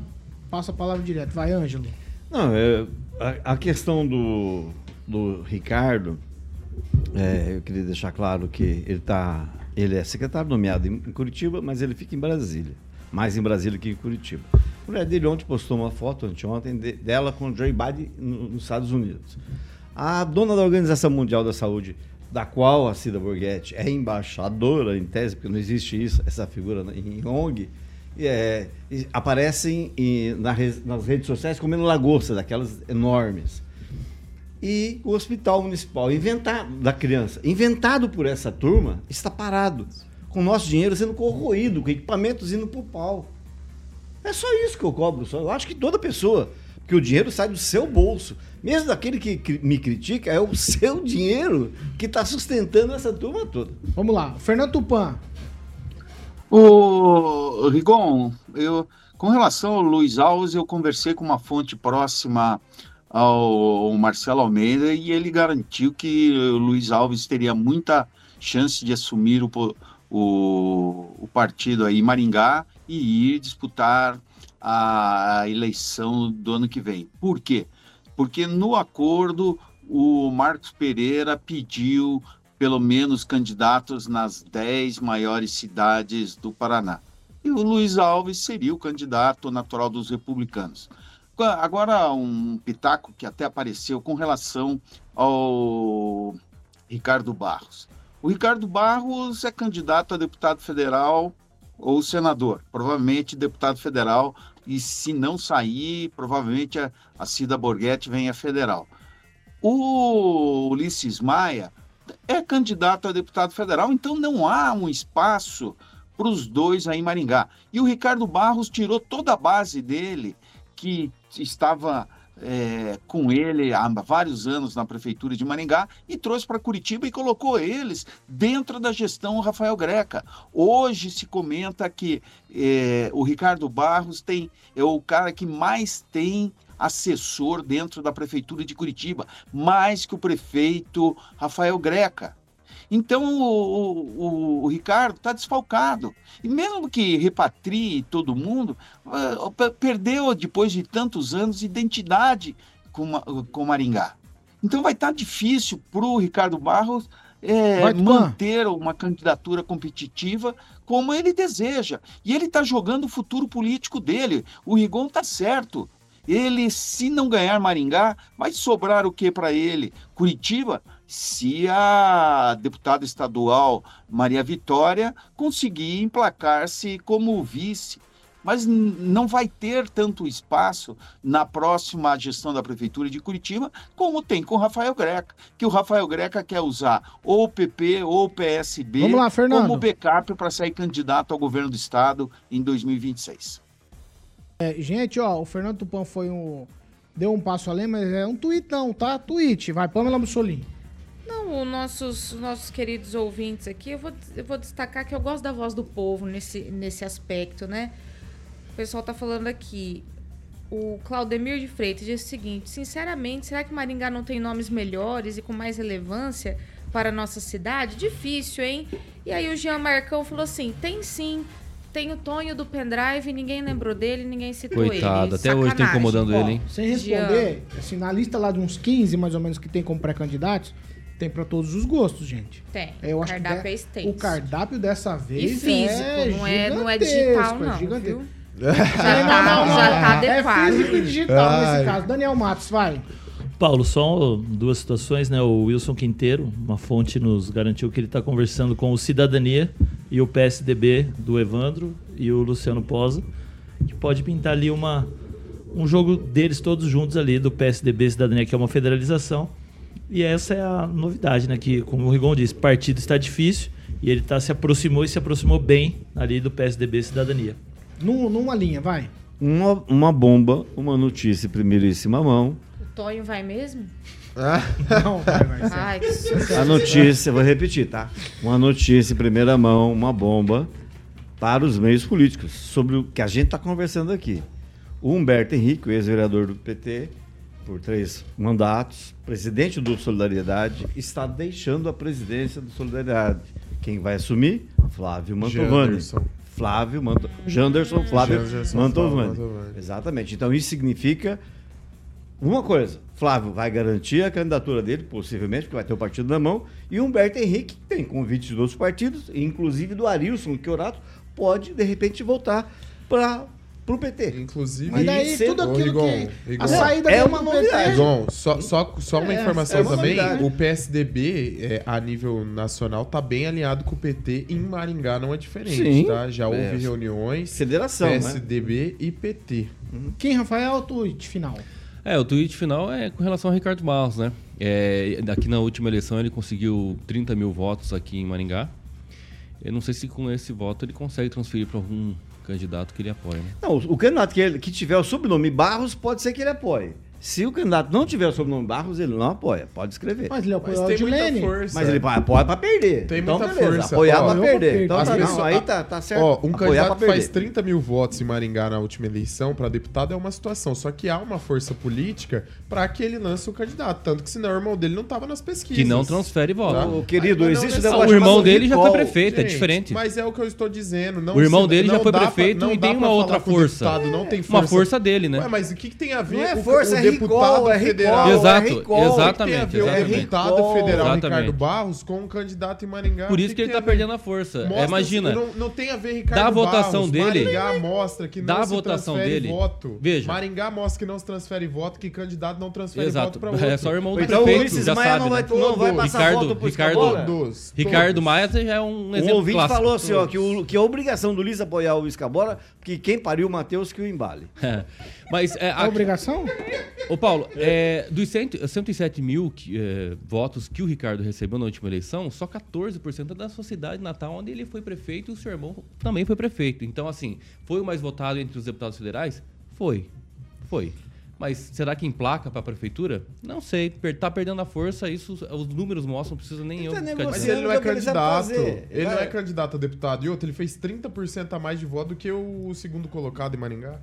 Speaker 1: passo a palavra direto. Vai, Ângelo.
Speaker 10: Não, é, a, questão do, do Ricardo, é, eu queria deixar claro que ele tá, ele é secretário nomeado em, em Curitiba, mas ele fica em Brasília. Mais em Brasília que em Curitiba. A mulher dele ontem postou uma foto, anteontem, de- dela com o Joe Biden no- nos Estados Unidos. A dona da Organização Mundial da Saúde, da qual a Cida Borghetti é embaixadora, em tese, porque não existe isso, essa figura né, em ONG, é, aparecem em- na nas redes sociais comendo lagosta, daquelas enormes. E o hospital municipal inventado da criança, inventado por essa turma, está parado, com o nosso dinheiro sendo corroído, com equipamentos indo para o pau. É só isso que eu cobro. Só. Eu acho que toda pessoa, que o dinheiro sai do seu bolso, mesmo daquele que me critica, é o <laughs> seu dinheiro que está sustentando essa turma toda.
Speaker 1: Vamos lá. Fernando Tupan.
Speaker 3: O Rigon, eu, com relação ao Luiz Alves, eu conversei com uma fonte próxima ao Marcelo Almeida e ele garantiu que o Luiz Alves teria muita chance de assumir o, o, o partido aí Maringá e ir disputar a eleição do ano que vem. Por quê? Porque no acordo o Marcos Pereira pediu pelo menos candidatos nas 10 maiores cidades do Paraná. E o Luiz Alves seria o candidato natural dos republicanos. Agora, um pitaco que até apareceu com relação ao Ricardo Barros. O Ricardo Barros é candidato a deputado federal ou senador, provavelmente deputado federal, e se não sair, provavelmente a, a Cida Borghetti vem a federal. O Ulisses Maia é candidato a deputado federal, então não há um espaço para os dois aí em Maringá. E o Ricardo Barros tirou toda a base dele, que estava é, com ele há vários anos na prefeitura de Maringá, e trouxe para Curitiba e colocou eles dentro da gestão Rafael Greca. Hoje se comenta que é, o Ricardo Barros tem, é o cara que mais tem assessor dentro da prefeitura de Curitiba, mais que o prefeito Rafael Greca. Então o, o, o Ricardo está desfalcado. E mesmo que repatrie todo mundo, uh, perdeu, depois de tantos anos, identidade com, com Maringá. Então vai estar tá difícil para o Ricardo Barros é, manter uma candidatura competitiva como ele deseja. E ele está jogando o futuro político dele. O Rigon está certo. Ele, se não ganhar Maringá, vai sobrar o que para ele? Curitiba, se a deputada estadual Maria Vitória conseguir emplacar-se como vice. Mas não vai ter tanto espaço na próxima gestão da Prefeitura de Curitiba como tem com o Rafael Greca, que o Rafael Greca quer usar ou o PP ou o PSB
Speaker 1: lá,
Speaker 3: como backup para sair candidato ao governo do Estado em 2026.
Speaker 1: É, gente, ó, o Fernando Tupan foi um. Deu um passo além, mas é um tweet não, tá? Tweet. Vai, Pamela Mussolini.
Speaker 5: Não, os nossos, nossos queridos ouvintes aqui, eu vou, eu vou destacar que eu gosto da voz do povo nesse, nesse aspecto, né? O pessoal tá falando aqui. O Claudemir de Freitas diz o seguinte: sinceramente, será que Maringá não tem nomes melhores e com mais relevância para a nossa cidade? Difícil, hein? E aí o Jean Marcão falou assim: tem sim. Tem o Tonho do pendrive, ninguém lembrou dele, ninguém citou
Speaker 6: Coitado,
Speaker 5: ele.
Speaker 6: Coitado, até
Speaker 5: Sacanagem.
Speaker 6: hoje tá incomodando
Speaker 1: Ó,
Speaker 6: ele, hein?
Speaker 1: Sem responder, assim, na lista lá de uns 15, mais ou menos, que tem como pré-candidatos, tem pra todos os gostos, gente.
Speaker 5: Tem.
Speaker 1: Eu
Speaker 5: o
Speaker 1: acho que
Speaker 5: cardápio
Speaker 1: de-
Speaker 5: é extenso.
Speaker 1: O cardápio dessa vez
Speaker 5: E físico,
Speaker 1: é
Speaker 5: não é- não é digital, não,
Speaker 1: gigantesco.
Speaker 5: viu? Já <laughs> tá- já tá adequado.
Speaker 1: É físico e digital
Speaker 7: Ai.
Speaker 1: nesse caso. Daniel Matos, vai.
Speaker 4: Paulo, só duas situações, né? O Wilson Quinteiro, uma fonte nos garantiu que ele está conversando com o Cidadania e o PSDB do Evandro e o Luciano Posa, que pode pintar ali uma, um jogo deles todos juntos ali, do PSDB Cidadania, que é uma federalização. E essa é a novidade, né? Que, como o Rigon disse, partido está difícil e ele tá, se aproximou e se aproximou bem ali do PSDB e Cidadania.
Speaker 1: Num- numa linha, vai.
Speaker 10: Uma, uma bomba, uma notícia em primeiríssima mão.
Speaker 5: Tonho vai mesmo?
Speaker 1: Não, vai, ser.
Speaker 5: Ai, que susto.
Speaker 10: A notícia, vou repetir, tá? Uma notícia em primeira mão, uma bomba para os meios políticos, sobre o que a gente está conversando aqui. O Humberto Henrique, o ex-vereador do PT, por três mandatos, presidente do Solidariedade, está deixando a presidência do Solidariedade. Quem vai assumir? Flávio Mantovani.
Speaker 7: Janderson.
Speaker 10: Flávio Manto... Janderson Flávio
Speaker 7: Janderson
Speaker 10: Mantovani.
Speaker 7: Flávio Mantovani.
Speaker 10: Exatamente. Então isso significa uma coisa, Flávio vai garantir a candidatura dele, possivelmente, porque vai ter o partido na mão, e Humberto Henrique tem convites de outros partidos, inclusive do Arilson Chiorato, pode, de repente, voltar para o PT.
Speaker 7: Inclusive,
Speaker 1: Mas daí
Speaker 10: ser-
Speaker 1: tudo
Speaker 7: Ô,
Speaker 1: aquilo
Speaker 7: Rigon,
Speaker 1: que.
Speaker 7: Rigon.
Speaker 1: A saída
Speaker 10: É uma novidade.
Speaker 7: Rigon, só, só, só uma
Speaker 1: É,
Speaker 7: informação
Speaker 10: é uma
Speaker 7: também,
Speaker 10: novidade.
Speaker 7: o PSDB, é, a nível nacional, tá bem alinhado com o PT. Em Maringá não é diferente,
Speaker 10: Sim.
Speaker 7: tá? Já houve
Speaker 10: É.
Speaker 7: reuniões,
Speaker 10: Federação, né?
Speaker 7: PSDB e PT.
Speaker 1: Quem, Rafael, o tweet final?
Speaker 6: É, o tweet final é com relação ao Ricardo Barros, né? É, aqui na última eleição ele conseguiu 30 mil votos aqui em Maringá. Eu não sei se com esse voto ele consegue transferir para algum candidato que ele apoia, né?
Speaker 10: Não, o candidato que, ele- que tiver o sobrenome Barros, pode ser que ele apoie. Se o candidato não tiver o sobrenome Barros, ele não apoia. Pode escrever.
Speaker 1: Mas ele
Speaker 7: Mas
Speaker 1: apoiou
Speaker 7: tem
Speaker 1: a
Speaker 7: muita
Speaker 1: Dilene.
Speaker 7: força.
Speaker 10: Mas ele apoia pra perder.
Speaker 7: Tem
Speaker 10: então,
Speaker 7: muita
Speaker 10: beleza.
Speaker 7: força.
Speaker 10: Apoiar
Speaker 7: Ó,
Speaker 10: pra perder.
Speaker 1: perder.
Speaker 10: Então, tá, não, aí tá, tá certo.
Speaker 7: Ó, um
Speaker 10: Apoiar
Speaker 7: candidato
Speaker 10: pra
Speaker 7: que faz
Speaker 10: perder.
Speaker 7: 30 mil votos em Maringá na última eleição para deputado é uma situação. Só que há uma força política para que ele lance o candidato. Tanto que senão o irmão dele não tava nas pesquisas.
Speaker 6: Que não transfere voto.
Speaker 7: Tá?
Speaker 10: Ô, querido,
Speaker 7: não
Speaker 10: existe
Speaker 7: necessariamente-
Speaker 10: negócio
Speaker 6: o irmão dele já foi prefeito, é
Speaker 7: Gente,
Speaker 6: diferente.
Speaker 7: Mas é o que eu estou dizendo. Não
Speaker 6: O irmão dele já
Speaker 7: não
Speaker 6: foi
Speaker 7: pra-
Speaker 6: prefeito
Speaker 7: não
Speaker 6: e tem
Speaker 7: pra
Speaker 6: uma outra
Speaker 7: o
Speaker 6: força.
Speaker 7: deputado não tem
Speaker 6: Uma
Speaker 7: força.
Speaker 6: força dele, né?
Speaker 7: Mas o que, tem a ver
Speaker 10: Não é
Speaker 7: o,
Speaker 10: força,
Speaker 7: o
Speaker 10: é
Speaker 7: deputado
Speaker 10: recall, é
Speaker 7: federal?
Speaker 10: recall,
Speaker 6: Exato,
Speaker 10: é recall.
Speaker 7: O que tem a
Speaker 6: exatamente,
Speaker 7: ver o
Speaker 6: exatamente.
Speaker 7: deputado federal
Speaker 6: Exatamente.
Speaker 7: Ricardo Barros com um candidato em Maringá?
Speaker 6: Por
Speaker 7: O
Speaker 6: isso que ele tá
Speaker 7: ver?
Speaker 6: perdendo a força.
Speaker 7: Mostra-
Speaker 6: É, imagina,
Speaker 7: Não, não tem a ver Ricardo
Speaker 6: Da votação
Speaker 7: Barros.
Speaker 6: dele-
Speaker 7: Maringá mostra que não
Speaker 6: Da
Speaker 7: se
Speaker 6: votação
Speaker 7: transfere
Speaker 6: dele-
Speaker 7: voto.
Speaker 6: Veja.
Speaker 7: Maringá mostra que não se transfere voto, que candidato não transfere
Speaker 6: Exato.
Speaker 7: voto para outro.
Speaker 6: É só o irmão do
Speaker 10: Então o
Speaker 6: prefeito,
Speaker 10: Ulisses
Speaker 6: já
Speaker 10: Maia
Speaker 6: sabe,
Speaker 10: não vai,
Speaker 6: né?
Speaker 10: não vai passar
Speaker 6: Ricardo-
Speaker 10: voto pro
Speaker 6: Ricardo-?
Speaker 7: Todos.
Speaker 6: Ricardo
Speaker 7: todos.
Speaker 6: Maia já é um
Speaker 10: Um
Speaker 6: exemplo
Speaker 10: ouvinte
Speaker 6: clássico.
Speaker 10: falou assim, ó, que, o, que a obrigação do Ulisses apoiar o Escabola, porque quem pariu o Matheus que o embale.
Speaker 6: É. <laughs> Mas é,
Speaker 1: É
Speaker 6: a-
Speaker 1: obrigação? <laughs>
Speaker 6: Ô Paulo, é, dos cento- 107 mil que, é, votos que o Ricardo recebeu na última eleição, só 14% é da sua cidade natal, onde ele foi prefeito e o seu irmão também foi prefeito. Então, assim, foi o mais votado entre os deputados federais? Foi. Foi. Mas será que emplaca para a prefeitura? Não sei. Tá perdendo a força, isso os números mostram, não precisa nem eu
Speaker 10: Tá
Speaker 6: ficar
Speaker 7: Mas ele não é
Speaker 10: ele
Speaker 7: candidato. Ele não é candidato a deputado. E outro, ele fez 30% a mais de voto do que o segundo colocado em Maringá.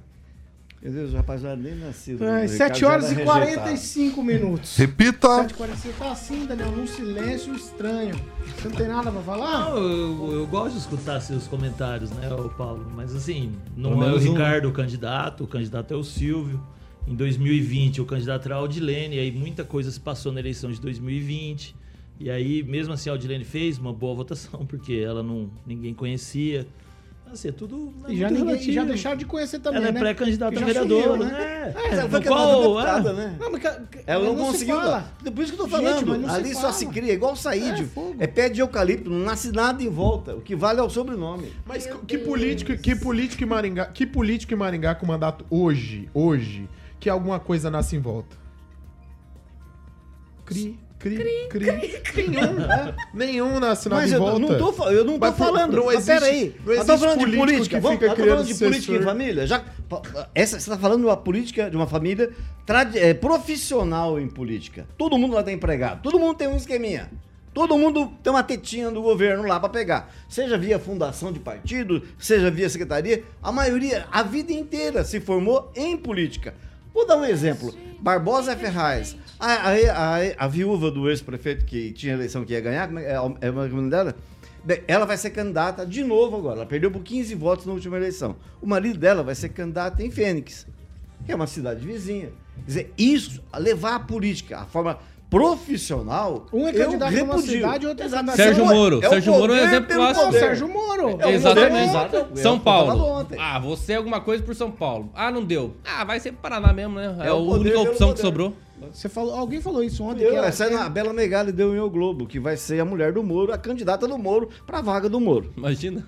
Speaker 10: Meu Deus, o rapaz não era nem nascido.
Speaker 1: É,
Speaker 10: O
Speaker 1: 7
Speaker 10: Ricardo
Speaker 1: horas
Speaker 10: já
Speaker 1: e
Speaker 10: era rejeitado.
Speaker 1: 45 minutos.
Speaker 2: Repita.
Speaker 1: 7h45 tá assim, Daniel, num silêncio estranho. Você não tem nada pra falar?
Speaker 4: Não, eu, eu gosto de escutar seus comentários, né, Paulo? Mas assim, não
Speaker 6: Pelo
Speaker 4: é o
Speaker 6: menos um.
Speaker 4: Ricardo o candidato, o candidato é o Silvio. Em 2020, o candidato era a Aldilene, e aí muita coisa se passou na eleição de 2020. E aí, mesmo assim, a Aldilene fez uma boa votação, <laughs> porque ela não ninguém conhecia. Assim, é tudo. é
Speaker 1: E já, ninguém, e já deixaram de conhecer também,
Speaker 4: Ela é
Speaker 1: né?
Speaker 4: pré-candidata
Speaker 1: Que
Speaker 4: a
Speaker 1: já
Speaker 4: vereadora,
Speaker 1: sumiu,
Speaker 4: né?
Speaker 10: Ela
Speaker 4: no
Speaker 10: foi
Speaker 4: qual-
Speaker 10: a deputada,
Speaker 4: é.
Speaker 10: né?
Speaker 1: Não, mas,
Speaker 10: Ela não
Speaker 1: se
Speaker 10: conseguiu.
Speaker 1: fala.
Speaker 10: Por isso que eu tô
Speaker 1: Gente,
Speaker 10: falando.
Speaker 1: não se
Speaker 10: ali só
Speaker 1: fala.
Speaker 10: se cria, igual saíde.
Speaker 1: É.
Speaker 10: É, pé de eucalipto, não nasce nada em volta. O que vale é o sobrenome.
Speaker 7: Mas que político, que político em Maringá, que político em Maringá com mandato hoje, hoje, que alguma coisa nasce em volta? Cri, cri, cri. Nenhum, <laughs> é, nenhum nasce nada
Speaker 10: Mas eu
Speaker 7: volta.
Speaker 10: não tô, eu não tô
Speaker 7: Mas
Speaker 10: falando.
Speaker 7: não
Speaker 10: Mas
Speaker 7: existe-
Speaker 10: peraí.
Speaker 7: não
Speaker 10: Nós estamos
Speaker 7: existe
Speaker 10: falando de política.
Speaker 7: que
Speaker 10: Vamos,
Speaker 7: fica
Speaker 10: nós estamos falando de política em
Speaker 7: família.
Speaker 10: Já, essa, você está falando de uma política, de uma família é, profissional em política. Todo mundo lá tem empregado. Todo mundo tem um esqueminha. Todo mundo tem uma tetinha do governo lá para pegar. Seja via fundação de partido, seja via secretaria. A maioria, a vida inteira, se formou em política. Vou dar um exemplo. Barbosa Ferraz, a, a, a, a viúva do ex-prefeito que tinha eleição que ia ganhar, como é, é uma comunidade dela? Ela vai ser candidata de novo agora. Ela perdeu por 15 votos na última eleição. O marido dela vai ser candidato em Fênix, que é uma cidade vizinha. Quer dizer, isso, levar a política, a forma profissional,
Speaker 1: Um é
Speaker 10: eu
Speaker 1: candidato numa
Speaker 10: repudio.
Speaker 1: cidade, outro é candidato-
Speaker 6: Sérgio
Speaker 10: É o-
Speaker 6: Moro.
Speaker 10: é
Speaker 6: Sérgio Moro é um exemplo clássico.
Speaker 1: Sérgio Moro.
Speaker 10: É o
Speaker 6: Exatamente. São
Speaker 10: eu
Speaker 6: Paulo. Ah, você é alguma coisa por São Paulo. Ah, não deu. Ah, vai ser pro Paraná mesmo, né? É,
Speaker 10: É
Speaker 6: a única opção que sobrou.
Speaker 1: Você falou, alguém falou isso ontem.
Speaker 10: Eu,
Speaker 1: que ela-
Speaker 10: essa é a Bela Megali deu em O Globo, que vai ser a mulher do Moro, a candidata do Moro pra vaga do Moro.
Speaker 6: Imagina.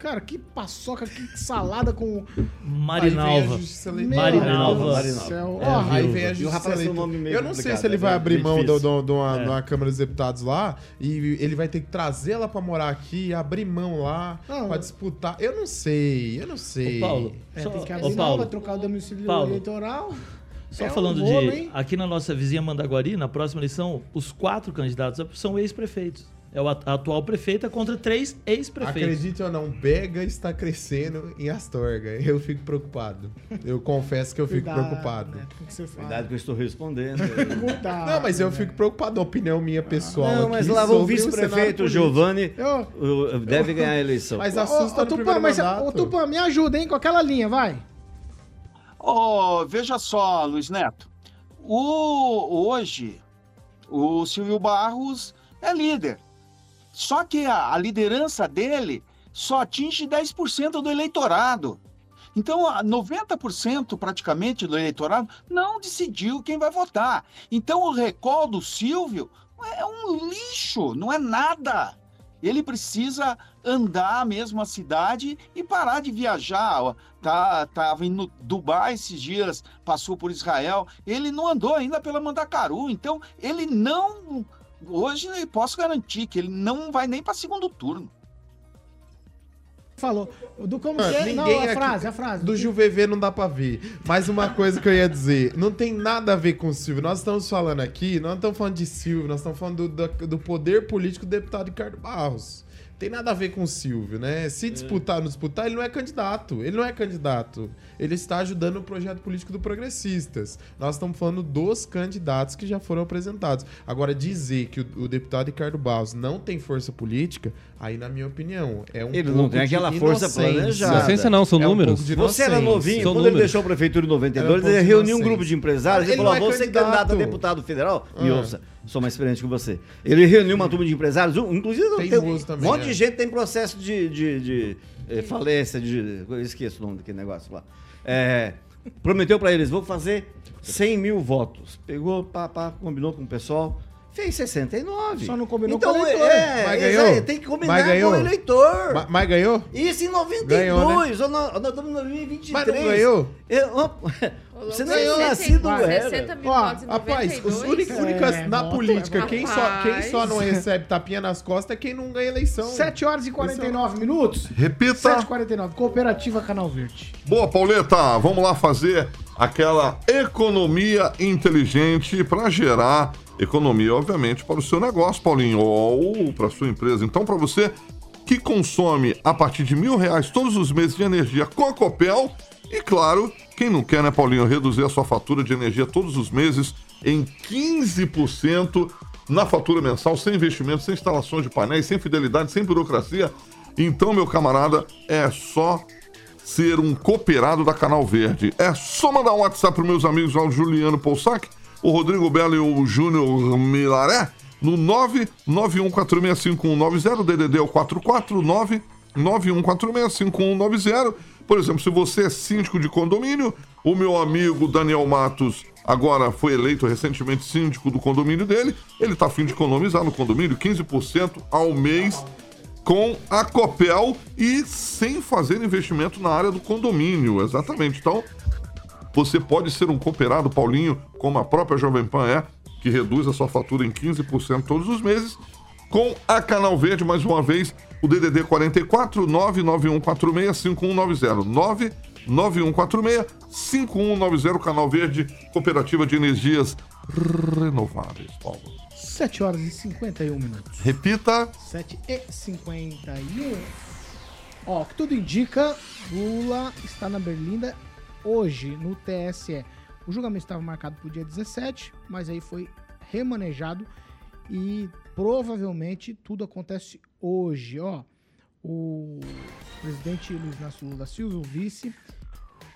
Speaker 1: Cara, que paçoca, que salada com.
Speaker 4: Marinalva.
Speaker 1: Meu
Speaker 4: Marinalva.
Speaker 10: Marinalva.
Speaker 4: É,
Speaker 1: Ó,
Speaker 7: Aí vem a
Speaker 10: E o
Speaker 7: justiça
Speaker 10: um nome meio
Speaker 7: Eu não sei se ele
Speaker 10: é
Speaker 7: vai abrir mão de, uma,
Speaker 4: É.
Speaker 7: de uma Câmara dos Deputados lá e ele vai ter que trazer ela pra morar aqui, abrir mão lá,
Speaker 1: Não.
Speaker 7: pra disputar. Eu não sei, eu não sei.
Speaker 4: Ô, Paulo,
Speaker 1: é,
Speaker 4: só-
Speaker 1: tem que abrir
Speaker 4: Paulo,
Speaker 1: vai trocar o domicílio
Speaker 4: Paulo.
Speaker 1: eleitoral.
Speaker 4: Só
Speaker 1: É um
Speaker 4: falando
Speaker 1: rolo,
Speaker 4: de.
Speaker 1: hein?
Speaker 4: Aqui na nossa vizinha Mandaguari, na próxima eleição, os quatro candidatos são ex-prefeitos. É o atual prefeita contra três ex-prefeitos.
Speaker 7: Acredite ou não, Bega está crescendo em Astorga. Eu fico preocupado. Eu confesso que eu fico
Speaker 1: Cuidado,
Speaker 7: preocupado.
Speaker 1: né? O que?
Speaker 10: Cuidado que eu estou respondendo. <laughs>
Speaker 1: Cuidado,
Speaker 7: Não, mas eu
Speaker 1: né?
Speaker 7: fico preocupado, a opinião minha pessoal.
Speaker 10: Não, mas lá o vice-prefeito. Giovanni
Speaker 1: Eu-
Speaker 10: deve ganhar a eleição.
Speaker 7: Mas assusta
Speaker 1: ô,
Speaker 7: no
Speaker 1: Tupã, mas, ô, Tupã, me ajuda, hein, com aquela linha, vai.
Speaker 3: Ó, veja só, Luiz Neto. O, hoje, o Silvio Barros é líder. Só que a, a liderança dele só atinge 10% do eleitorado. Então, a 90% praticamente do eleitorado não decidiu quem vai votar. Então, o recall do Silvio é um lixo, não é nada. Ele precisa andar mesmo a cidade e parar de viajar. Tá, tava em no Dubai esses dias, passou por Israel. Ele não andou ainda pela Mandacaru. Então, ele não. Hoje eu posso garantir que ele não vai nem para segundo turno.
Speaker 1: Falou. Do como
Speaker 7: Ah,
Speaker 1: que é? Não, a
Speaker 7: aqui-
Speaker 1: frase, a frase.
Speaker 7: Do Juvevê não dá pra ver. Mas uma coisa que eu ia dizer, não tem nada a ver com o Silvio. Nós estamos falando aqui, nós não estamos falando de Silvio, nós estamos falando do, do- do poder político do deputado Ricardo Barros. Tem nada a ver com o Silvio, né? Se disputar ou não disputar, ele não é candidato. Ele não é candidato. Ele está ajudando o projeto político do Progressistas. Nós estamos falando dos candidatos que já foram apresentados. Agora, dizer que o, o deputado Ricardo Barros não tem força política, aí, na minha opinião, é um
Speaker 10: Ele não tem
Speaker 7: de
Speaker 10: aquela força planejada.
Speaker 6: Inocência não, são
Speaker 7: É um
Speaker 6: números.
Speaker 7: de
Speaker 10: Você era novinho,
Speaker 6: São
Speaker 10: quando ele
Speaker 6: números.
Speaker 10: deixou a prefeitura em
Speaker 7: Era
Speaker 10: 92,
Speaker 7: um
Speaker 10: ele
Speaker 7: de
Speaker 10: reuniu um grupo de empresários e
Speaker 7: Ele
Speaker 10: falou:
Speaker 7: não é
Speaker 10: "Ah, você é candidato a
Speaker 7: candidato."
Speaker 10: deputado federal? E
Speaker 7: Ah.
Speaker 10: ouça, sou mais experiente que você. Ele reuniu uma turma de empresários, inclusive tem,
Speaker 7: Teimoso
Speaker 10: um
Speaker 7: também,
Speaker 10: monte
Speaker 7: é.
Speaker 10: de gente tem processo de, de, de, eh, falência, de. Eu esqueço o nome daquele negócio lá. É, prometeu pra eles: vou fazer 100 mil votos. Pegou, pá, pá, combinou com o pessoal. Fez 69.
Speaker 1: Só não combinou
Speaker 10: então,
Speaker 1: com o eleitor.
Speaker 10: É,
Speaker 7: Mas
Speaker 10: é,
Speaker 7: ganhou?
Speaker 10: tem que combinar
Speaker 7: Mas ganhou?
Speaker 10: com o eleitor.
Speaker 7: Ma- Mas ganhou?
Speaker 10: Isso em 92.
Speaker 7: Ganhou, né?
Speaker 10: Nós, nós estamos em 2023.
Speaker 7: Mas não ganhou?
Speaker 10: Eu- <laughs> você não é
Speaker 5: Ganhou.
Speaker 10: nascido,
Speaker 5: 60
Speaker 10: era.
Speaker 1: Ó,
Speaker 7: Rapaz, os
Speaker 5: 92.
Speaker 7: únicos, únicas
Speaker 1: É,
Speaker 7: na política, quem só, quem só não recebe tapinha nas costas é quem não ganha eleição.
Speaker 1: 7 horas e 49 minutos.
Speaker 2: Repita.
Speaker 1: 7h49. Cooperativa Canal Verde.
Speaker 2: Boa, Pauleta, vamos lá fazer aquela economia inteligente para gerar economia, obviamente, para o seu negócio, Paulinho, ou para a sua empresa. Então, para você que consome a partir de mil reais todos os meses de energia com a Copel, e claro, quem não quer, né, Paulinho, reduzir a sua fatura de energia todos os meses em 15% na fatura mensal, sem investimento, sem instalações de painéis, sem fidelidade, sem burocracia. Então, meu camarada, é só ser um cooperado da Canal Verde. É só mandar um WhatsApp para meus amigos o Juliano Poussac, o Rodrigo Belo e o Júnior Milaré, no 991465190, DDD é o 449 91465190. Por exemplo, se você é síndico de condomínio, o meu amigo Daniel Matos agora foi eleito recentemente síndico do condomínio dele, ele está a fim de economizar no condomínio 15% ao mês com a Copel e sem fazer investimento na área do condomínio, exatamente. Então, você pode ser um cooperado, Paulinho, como a própria Jovem Pan é, que reduz a sua fatura em 15% todos os meses, com a Canal Verde, mais uma vez, o DDD 44 99146 5190 99146 5190 Canal Verde, Cooperativa de Energias Renováveis, Paulo.
Speaker 1: 7 horas e 51 minutos.
Speaker 2: Repita.
Speaker 1: 7 e 51. Ó, o que tudo indica, Lula está na Berlinda hoje no TSE. O julgamento estava marcado para o dia 17, mas aí foi remanejado e provavelmente tudo acontece hoje. Ó, o presidente Luiz Inácio Lula Silva, o vice,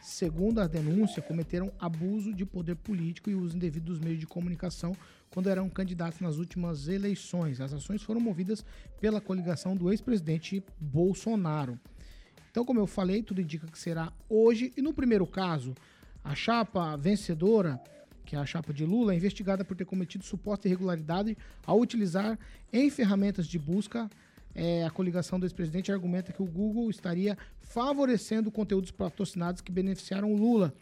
Speaker 1: segundo a denúncia, cometeram abuso de poder político e uso indevido dos meios de comunicação quando eram candidatos nas últimas eleições. As ações foram movidas pela coligação do ex-presidente Bolsonaro. Então, como eu falei, tudo indica que será hoje. E no primeiro caso, a chapa vencedora, que é a chapa de Lula, é investigada por ter cometido suposta irregularidade ao utilizar em ferramentas de busca. É, a coligação do ex-presidente argumenta que o Google estaria favorecendo conteúdos patrocinados que beneficiaram o Lula.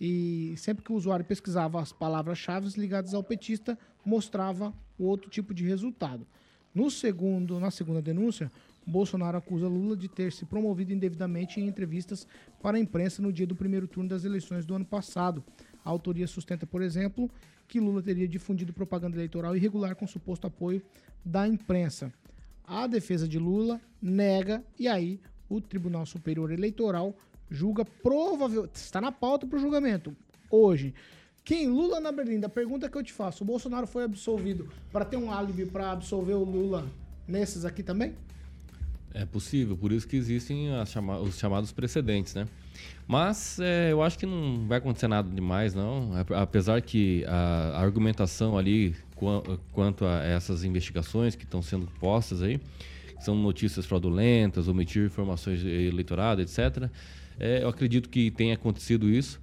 Speaker 1: E sempre que o usuário pesquisava as palavras-chave ligadas ao petista, mostrava outro tipo de resultado. No segundo, na segunda denúncia, Bolsonaro acusa Lula de ter se promovido indevidamente em entrevistas para a imprensa no dia do primeiro turno das eleições do ano passado. A autoria sustenta, por exemplo, que Lula teria difundido propaganda eleitoral irregular com suposto apoio da imprensa. A defesa de Lula nega e aí o Tribunal Superior Eleitoral julga provável, está na pauta para o julgamento hoje. Quem Lula na Berlinda? Pergunta que eu te faço. O Bolsonaro foi absolvido para ter um álibi para absolver o Lula nesses aqui também?
Speaker 6: É possível, por isso que existem chama os chamados precedentes, né? Mas é, eu acho que não vai acontecer nada demais, não. Apesar que a, argumentação ali quanto a essas investigações que estão sendo postas aí, são notícias fraudulentas, omitir informações eleitorado, etc. É, eu acredito que tenha acontecido isso,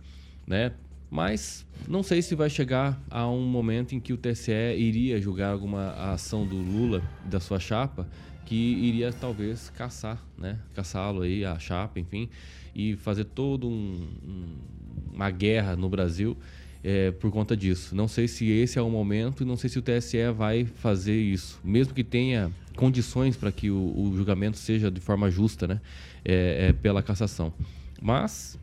Speaker 6: né? Mas não sei se vai chegar a um momento em que o TSE iria julgar alguma ação do Lula, da sua chapa, que iria talvez caçar, né? Caçá-lo aí, a chapa, enfim, e fazer todo um, um, uma guerra no Brasil é, por conta disso. Não sei se esse é o momento e não sei se o TSE vai fazer isso, mesmo que tenha condições para que o, o, julgamento seja de forma justa, né? É, é, pela cassação. Mas,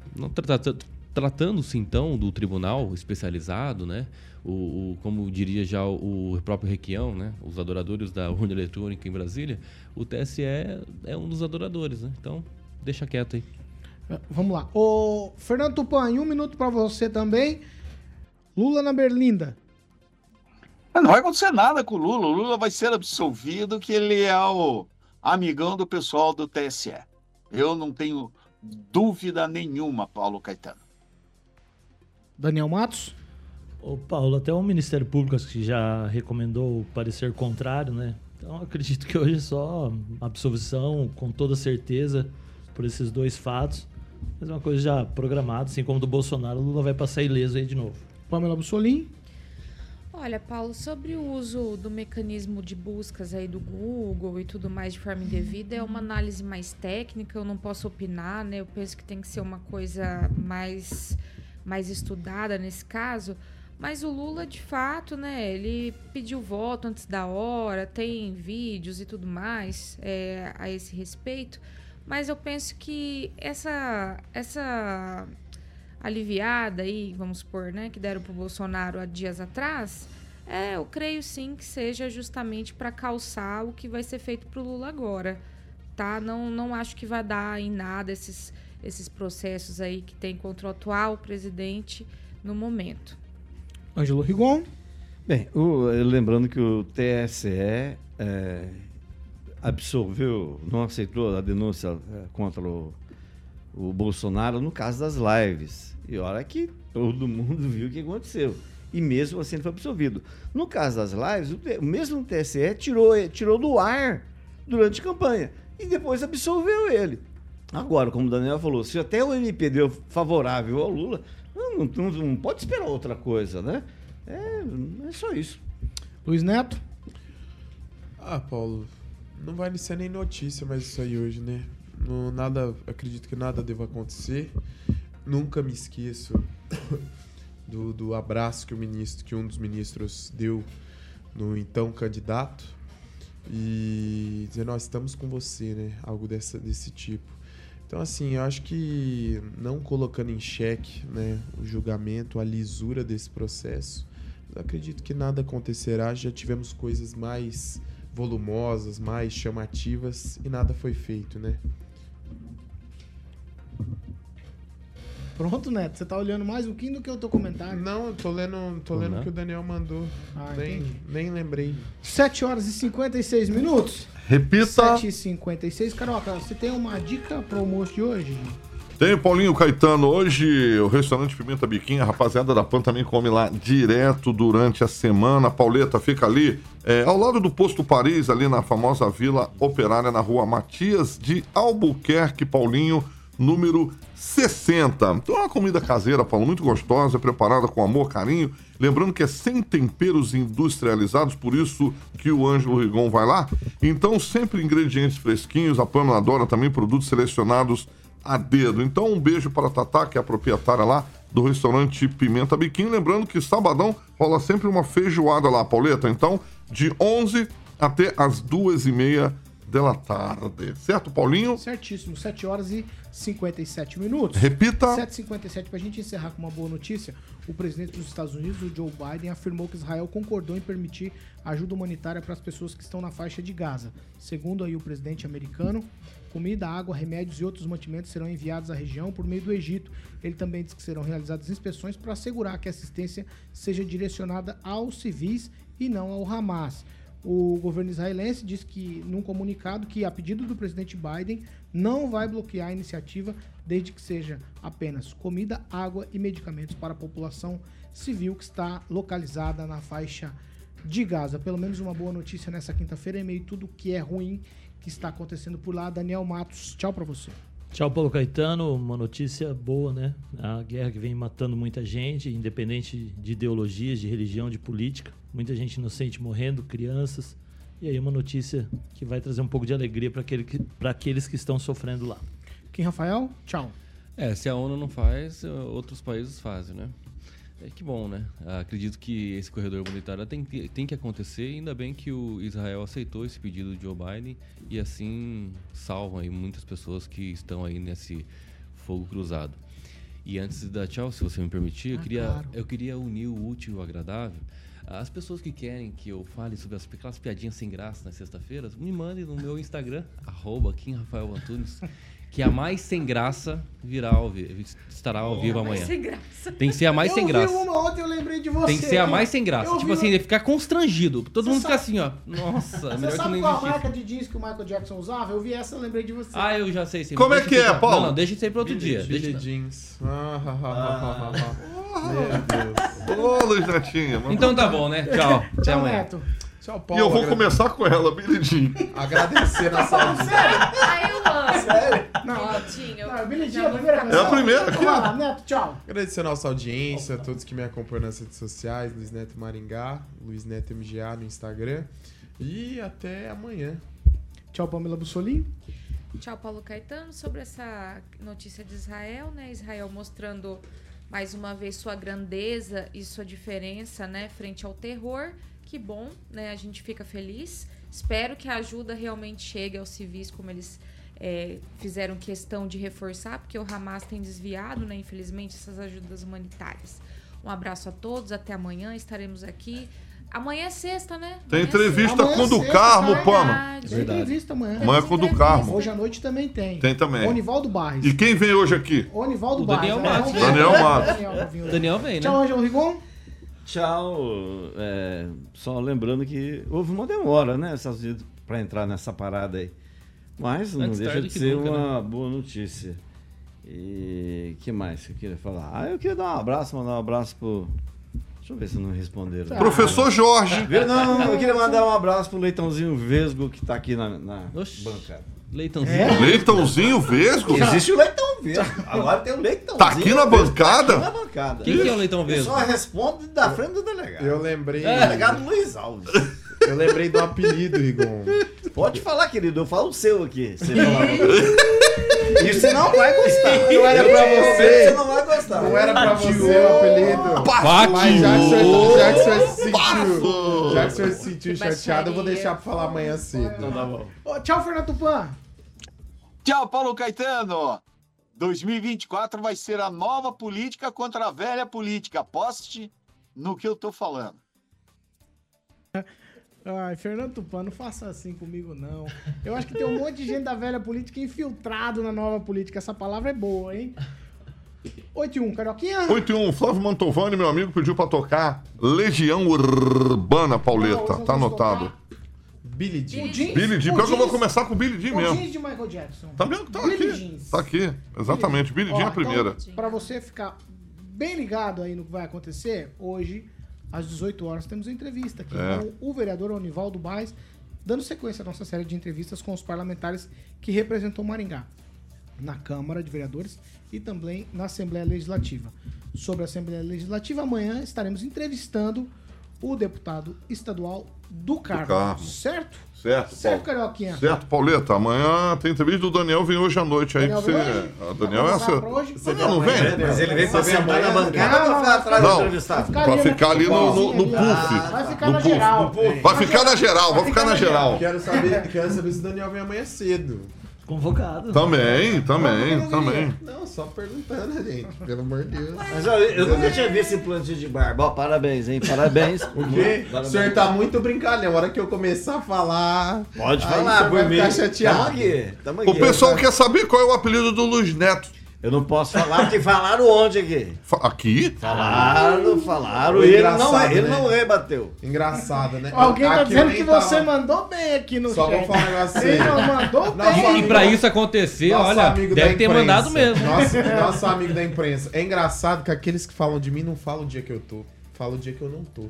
Speaker 6: tratando-se então do tribunal especializado, né? O, o, como diria já o, o, próprio Requião, né? os adoradores da <laughs> urna eletrônica em Brasília, o TSE é um dos adoradores. Né? Então, deixa quieto aí.
Speaker 1: Vamos lá. O Fernando Tupan, um minuto para você também. Lula na Berlinda.
Speaker 3: Não vai acontecer nada com o Lula. O Lula vai ser absolvido, que ele é o amigão do pessoal do TSE. Eu não tenho dúvida nenhuma, Paulo Caetano.
Speaker 1: Daniel Matos?
Speaker 4: Ô Paulo, até o Ministério Público que já recomendou o parecer contrário, né? Então acredito que hoje é só absolvição, com toda certeza, por esses dois fatos. Mas é uma coisa já programada, assim como do Bolsonaro, o Lula vai passar ileso aí de novo.
Speaker 1: Pamela Bussolim?
Speaker 5: Olha, Paulo, sobre o uso do mecanismo de buscas aí do Google e tudo mais de forma indevida, é uma análise mais técnica, eu não posso opinar, né? Eu penso que tem que ser uma coisa mais, mais estudada nesse caso. Mas o Lula, de fato, né, ele pediu voto antes da hora, tem vídeos e tudo mais é, a esse respeito. Mas eu penso que essa, essa aliviada aí, vamos supor, né, que deram para o Bolsonaro há dias atrás, é, eu creio sim que seja justamente para calçar o que vai ser feito para o Lula agora, tá? Não, não acho que vai dar em nada esses, esses processos aí que tem contra o atual presidente no momento.
Speaker 1: Ângelo Rigon.
Speaker 10: Bem, o, lembrando que o TSE é, absolveu, não aceitou a denúncia é, contra o, o Bolsonaro no caso das lives. E olha que todo mundo viu o que aconteceu. E mesmo assim ele foi absolvido. No caso das lives, o, o mesmo TSE tirou, tirou do ar durante a campanha. E depois absolveu ele. Agora, como o Daniel falou, se até o MP deu favorável ao Lula, não, não, não pode esperar outra coisa, né? É, é só isso.
Speaker 1: Luiz Neto?
Speaker 7: Ah, Paulo, não vai ser nem notícia mais isso aí hoje, né? Não, nada, acredito que nada deva acontecer. Nunca me esqueço <coughs> do, do abraço que o ministro, que um dos ministros deu no então candidato e dizer nós estamos com você, né? Algo dessa, desse tipo. Então, assim, eu acho que não colocando em xeque né, o julgamento, a lisura desse processo, acredito que nada acontecerá. Já tivemos coisas mais volumosas, mais chamativas e nada foi feito, né?
Speaker 1: Pronto, Neto. Você tá olhando mais um pouquinho do que o teu comentário.
Speaker 7: Não, eu tô lendo, tô lendo o que o Daniel mandou. Ah, nem, nem lembrei.
Speaker 1: 7 horas e 56 minutos.
Speaker 2: Repita.
Speaker 1: 7h56. Caroca, você tem uma dica pro almoço de hoje?
Speaker 2: Tem Paulinho Caetano. Hoje o restaurante Pimenta Biquinha, a rapaziada da PAN também come lá direto durante a semana. Pauleta fica ali é, ao lado do Posto Paris, ali na famosa Vila Operária, na rua Matias de Albuquerque, Paulinho, número 60. Então é uma comida caseira, Paulo, muito gostosa, preparada com amor, carinho. Lembrando que é sem temperos industrializados, por isso que o Ângelo Rigon vai lá. Então, sempre ingredientes fresquinhos. A Pamela adora também produtos selecionados a dedo. Então, um beijo para a Tatá, que é a proprietária lá do restaurante Pimenta Biquinho. Lembrando que sabadão rola sempre uma feijoada lá, Pauleta. Então, de 11 até as duas e meia da tarde. Certo, Paulinho?
Speaker 1: Certíssimo, 7 horas e 57 minutos.
Speaker 2: Repita.
Speaker 1: 7h57, para a gente encerrar com uma boa notícia, o presidente dos Estados Unidos, o Joe Biden, afirmou que Israel concordou em permitir ajuda humanitária para as pessoas que estão na faixa de Gaza. Segundo aí o presidente americano, comida, água, remédios e outros mantimentos serão enviados à região por meio do Egito. Ele também disse que serão realizadas inspeções para assegurar que a assistência seja direcionada aos civis e não ao Hamas. O governo israelense disse que, num comunicado, que a pedido do presidente Biden não vai bloquear a iniciativa desde que seja apenas comida, água e medicamentos para a população civil que está localizada na faixa de Gaza. Pelo menos uma boa notícia nessa quinta-feira, em meio a tudo que é ruim que está acontecendo por lá. Daniel Matos, tchau para você.
Speaker 4: Tchau, Paulo Caetano. Uma notícia boa, né? A guerra que vem matando muita gente, independente de ideologias, de religião, de política. Muita gente inocente morrendo, crianças. E aí, uma notícia que vai trazer um pouco de alegria para aquele que, aqueles que estão sofrendo lá.
Speaker 1: Kim Rafael, tchau.
Speaker 6: É, se a ONU não faz, outros países fazem, né? É que bom, né? Acredito que esse corredor humanitário tem, tem que acontecer, ainda bem que o Israel aceitou esse pedido de Joe Biden e assim salvam aí muitas pessoas que estão aí nesse fogo cruzado. E antes de dar tchau, se você me permitir, ah, eu, queria, claro. eu queria unir o útil e o agradável. As pessoas que querem que eu fale sobre as, aquelas piadinhas sem graça nas sexta-feiras, me mandem no meu Instagram, <laughs> arroba Kim Rafael Antunes que a mais sem graça virá ao vivo, estará ao vivo amanhã. Sem graça. Tem que ser a mais
Speaker 1: eu
Speaker 6: sem graça.
Speaker 1: Eu uma ontem, eu lembrei de você.
Speaker 6: Tem que ser a mais sem graça. Eu tipo assim, uma... ficar constrangido. Todo você mundo sabe... fica assim, ó. Nossa,
Speaker 1: você melhor sabe que não qual a marca de jeans que o Michael Jackson usava? Eu vi essa, eu lembrei de você.
Speaker 6: Ah, eu já sei. Sim.
Speaker 2: Como é que é, Paulo?
Speaker 6: Não, não, deixa isso aí para outro Billy, dia.
Speaker 7: Billy
Speaker 6: deixa...
Speaker 7: jeans. Ah,
Speaker 2: Meu Deus. Ô, Luiz Netinho.
Speaker 6: Então tá bom, né? Tchau. <laughs> Até amanhã.
Speaker 1: Neto.
Speaker 2: Tchau, Paulo. E eu vou agrade... começar com ela, Billy Jean.
Speaker 7: Agradecer na saúde.
Speaker 5: Sério? Aí eu amo.
Speaker 1: Sério?
Speaker 5: Não.
Speaker 1: Não, Billy Jean, a primeira
Speaker 2: É a primeira aqui,
Speaker 1: ó. Neto, tchau.
Speaker 7: Agradecer a nossa audiência, a todos que me acompanham nas redes sociais, Luiz Neto Maringá, Luiz Neto MGA no Instagram. E até amanhã.
Speaker 1: Tchau, Pamela Bussolim.
Speaker 5: Tchau, Paulo Caetano. Sobre essa notícia de Israel, né? Israel mostrando mais uma vez sua grandeza e sua diferença, né, frente ao terror que bom, né? A gente fica feliz. Espero que a ajuda realmente chegue aos civis, como eles é, fizeram questão de reforçar, porque o Hamas tem desviado, né, infelizmente, essas ajudas humanitárias. Um abraço a todos, até amanhã, estaremos aqui. Amanhã é sexta, né?
Speaker 2: Tem
Speaker 5: amanhã
Speaker 2: entrevista é com o do Carmo, Pama.
Speaker 1: Tem entrevista amanhã.
Speaker 2: Amanhã é com o do Carmo.
Speaker 1: Hoje à noite também tem.
Speaker 2: Tem também.
Speaker 1: Onivaldo Barres.
Speaker 2: E quem vem hoje aqui?
Speaker 1: Onivaldo
Speaker 6: o
Speaker 1: Barres.
Speaker 6: Daniel Matos.
Speaker 1: É,
Speaker 2: Daniel Matos.
Speaker 6: Daniel, Daniel vem, né?
Speaker 1: Tchau, Ângelo Rigon.
Speaker 10: Tchau. É, só lembrando que houve uma demora, né, Estados Unidos, para entrar nessa parada aí. Mas não
Speaker 6: Antes
Speaker 10: deixa de ser
Speaker 6: nunca,
Speaker 10: uma boa notícia. E que mais que eu queria falar? Ah, eu queria dar um abraço, mandar um abraço pro. Deixa eu ver se não responderam.
Speaker 2: Tá. Professor Jorge.
Speaker 10: Não, não, eu queria mandar um abraço pro Leitãozinho Vesgo que tá aqui na, na bancada.
Speaker 6: Leitãozinho.
Speaker 2: É? Leitãozinho Vesgo?
Speaker 10: Existe o Leitão Vesgo. Agora tem o Leitãozinho.
Speaker 2: Tá aqui na bancada?
Speaker 10: Tá aqui na bancada.
Speaker 6: Quem que é o Leitão Vesgo?
Speaker 10: Eu só responde da frente do delegado.
Speaker 7: Eu lembrei.
Speaker 10: É. Delegado Luiz Alves. <laughs>
Speaker 7: Eu lembrei do apelido, Rigon.
Speaker 10: Pode falar, querido. Eu falo o seu aqui. Você você não vai gostar.
Speaker 7: Não era pra você.
Speaker 10: Você não vai gostar.
Speaker 7: Não era pra você o apelido.
Speaker 2: Pátio.
Speaker 7: Mas já que você, já que você se sentiu, já que você se sentiu chateado, eu vou deixar pra falar amanhã cedo.
Speaker 10: Então tá bom.
Speaker 1: Ô, tchau, Fernando Tupan.
Speaker 3: Tchau, Paulo Caetano. 2024 vai ser a nova política contra a velha política. Aposte no que eu tô falando.
Speaker 1: Ai, Fernando Tupan, não faça assim comigo, não. Eu acho que tem um monte de gente da velha política infiltrado na nova política. Essa palavra é boa, hein? 8 e 1, Carioquinha.
Speaker 2: 8 e 1, Flávio Mantovani, meu amigo, pediu pra tocar Legião Urbana Pauleta.
Speaker 1: Não,
Speaker 2: tá anotado.
Speaker 1: tocar.
Speaker 7: Billy Jean.
Speaker 1: O jeans,
Speaker 2: Billy Jean. Pior que eu vou começar com o Billy Jean
Speaker 1: o
Speaker 2: mesmo.
Speaker 1: jeans de Michael Jackson.
Speaker 2: Tá vendo? Tá
Speaker 1: Billie
Speaker 2: aqui.
Speaker 1: Jeans.
Speaker 2: Tá aqui. Exatamente. Billy Jean é a primeira.
Speaker 1: Então, pra você ficar bem ligado aí no que vai acontecer, hoje, às 18 horas, temos uma entrevista aqui
Speaker 2: É.
Speaker 1: com o vereador Onivaldo Baes, dando sequência à nossa série de entrevistas com os parlamentares que representam Maringá na Câmara de Vereadores e também na Assembleia Legislativa. Sobre a Assembleia Legislativa, amanhã estaremos entrevistando o deputado estadual do Carmo.
Speaker 2: Carmo.
Speaker 1: Certo?
Speaker 2: Certo,
Speaker 1: Certo,
Speaker 2: Paulo.
Speaker 1: Carioquinha?
Speaker 2: Certo, Pauleta. Amanhã tem entrevista do Daniel, vem hoje à noite aí.
Speaker 1: Daniel
Speaker 2: pra você...
Speaker 1: hoje?
Speaker 2: Ah, Daniel é
Speaker 1: pra hoje?
Speaker 2: Você não vem?
Speaker 10: Mas ele vem pra sentar na
Speaker 7: amanhã?
Speaker 10: bancada
Speaker 1: Não,
Speaker 10: ou pra atrás do
Speaker 2: Não,
Speaker 10: entrevistado?
Speaker 1: ficar
Speaker 2: Vai
Speaker 1: ali
Speaker 2: ficar ali no, no, no puff.
Speaker 1: Vai ficar
Speaker 2: No
Speaker 1: na
Speaker 2: puff.
Speaker 1: geral.
Speaker 2: Vai ficar na geral, vai ficar na geral.
Speaker 7: Quero saber, quero saber se o Daniel vem amanhã cedo.
Speaker 4: Convocado.
Speaker 2: Também, também,
Speaker 1: Não,
Speaker 2: também.
Speaker 7: Não, só perguntando, gente. Pelo amor de Deus.
Speaker 10: Mas olha, eu nunca tinha visto esse plantio de barba. Ó, parabéns, hein? Parabéns. <laughs>
Speaker 7: O quê? O senhor tá muito brincalhão. A hora que eu começar a falar.
Speaker 10: Pode falar, por mim.
Speaker 7: ficar chateado.
Speaker 10: Tamo aqui, tamo aqui.
Speaker 2: O pessoal quer saber qual é o apelido do Luiz Neto.
Speaker 10: Eu não posso falar, porque falaram ontem aqui.
Speaker 2: Aqui?
Speaker 10: Falaram, falaram, e ele não, ele
Speaker 7: né?
Speaker 10: não rebateu.
Speaker 7: Engraçado, né?
Speaker 1: Alguém tá
Speaker 7: Aqui
Speaker 1: dizendo que você
Speaker 7: tava-
Speaker 1: mandou bem aqui no
Speaker 7: Só
Speaker 1: chat.
Speaker 7: vou falar um negócio
Speaker 1: Ele
Speaker 7: sério.
Speaker 1: não mandou bem.
Speaker 6: E pra isso acontecer,
Speaker 7: Nosso
Speaker 6: olha,
Speaker 7: amigo
Speaker 6: deve ter
Speaker 7: imprensa.
Speaker 6: mandado mesmo.
Speaker 7: Nosso, nosso amigo da imprensa. É engraçado que aqueles que falam de mim não falam o dia que eu tô. Falam o dia que eu não tô.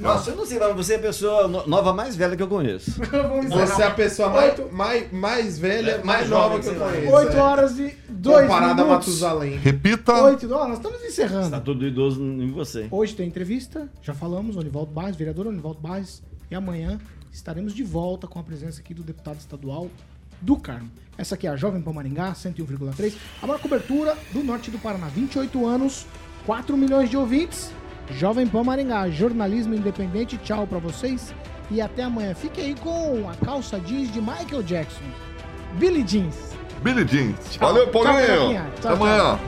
Speaker 10: Nossa, eu não sei, mas você é a pessoa no- nova mais velha que eu conheço. <laughs>
Speaker 7: Você é a pessoa mais, mais, mais velha, mais,
Speaker 10: mais
Speaker 7: nova que eu conheço.
Speaker 1: 8
Speaker 7: é.
Speaker 1: horas e 2
Speaker 7: Comparada a
Speaker 1: minutos.
Speaker 7: Matusalém.
Speaker 2: Repita.
Speaker 1: 8 horas, nós estamos encerrando.
Speaker 10: Tá todo idoso em você.
Speaker 1: Hoje tem entrevista, já falamos, Onivaldo Barres, vereador Onivaldo Barres. E amanhã estaremos de volta com a presença aqui do deputado estadual do Carmo. Essa aqui é a Jovem Pan Maringá, 101,3. A maior cobertura do norte do Paraná. 28 anos, 4 milhões de ouvintes. Jovem Pan Maringá, jornalismo independente. Tchau pra vocês e até amanhã. Fique aí com a calça jeans de Michael Jackson. Billy Jeans.
Speaker 2: Billy Jeans.
Speaker 1: Tchau.
Speaker 2: Valeu,
Speaker 1: Tchau,
Speaker 2: Paulinho. Até
Speaker 1: Tchau,
Speaker 2: amanhã.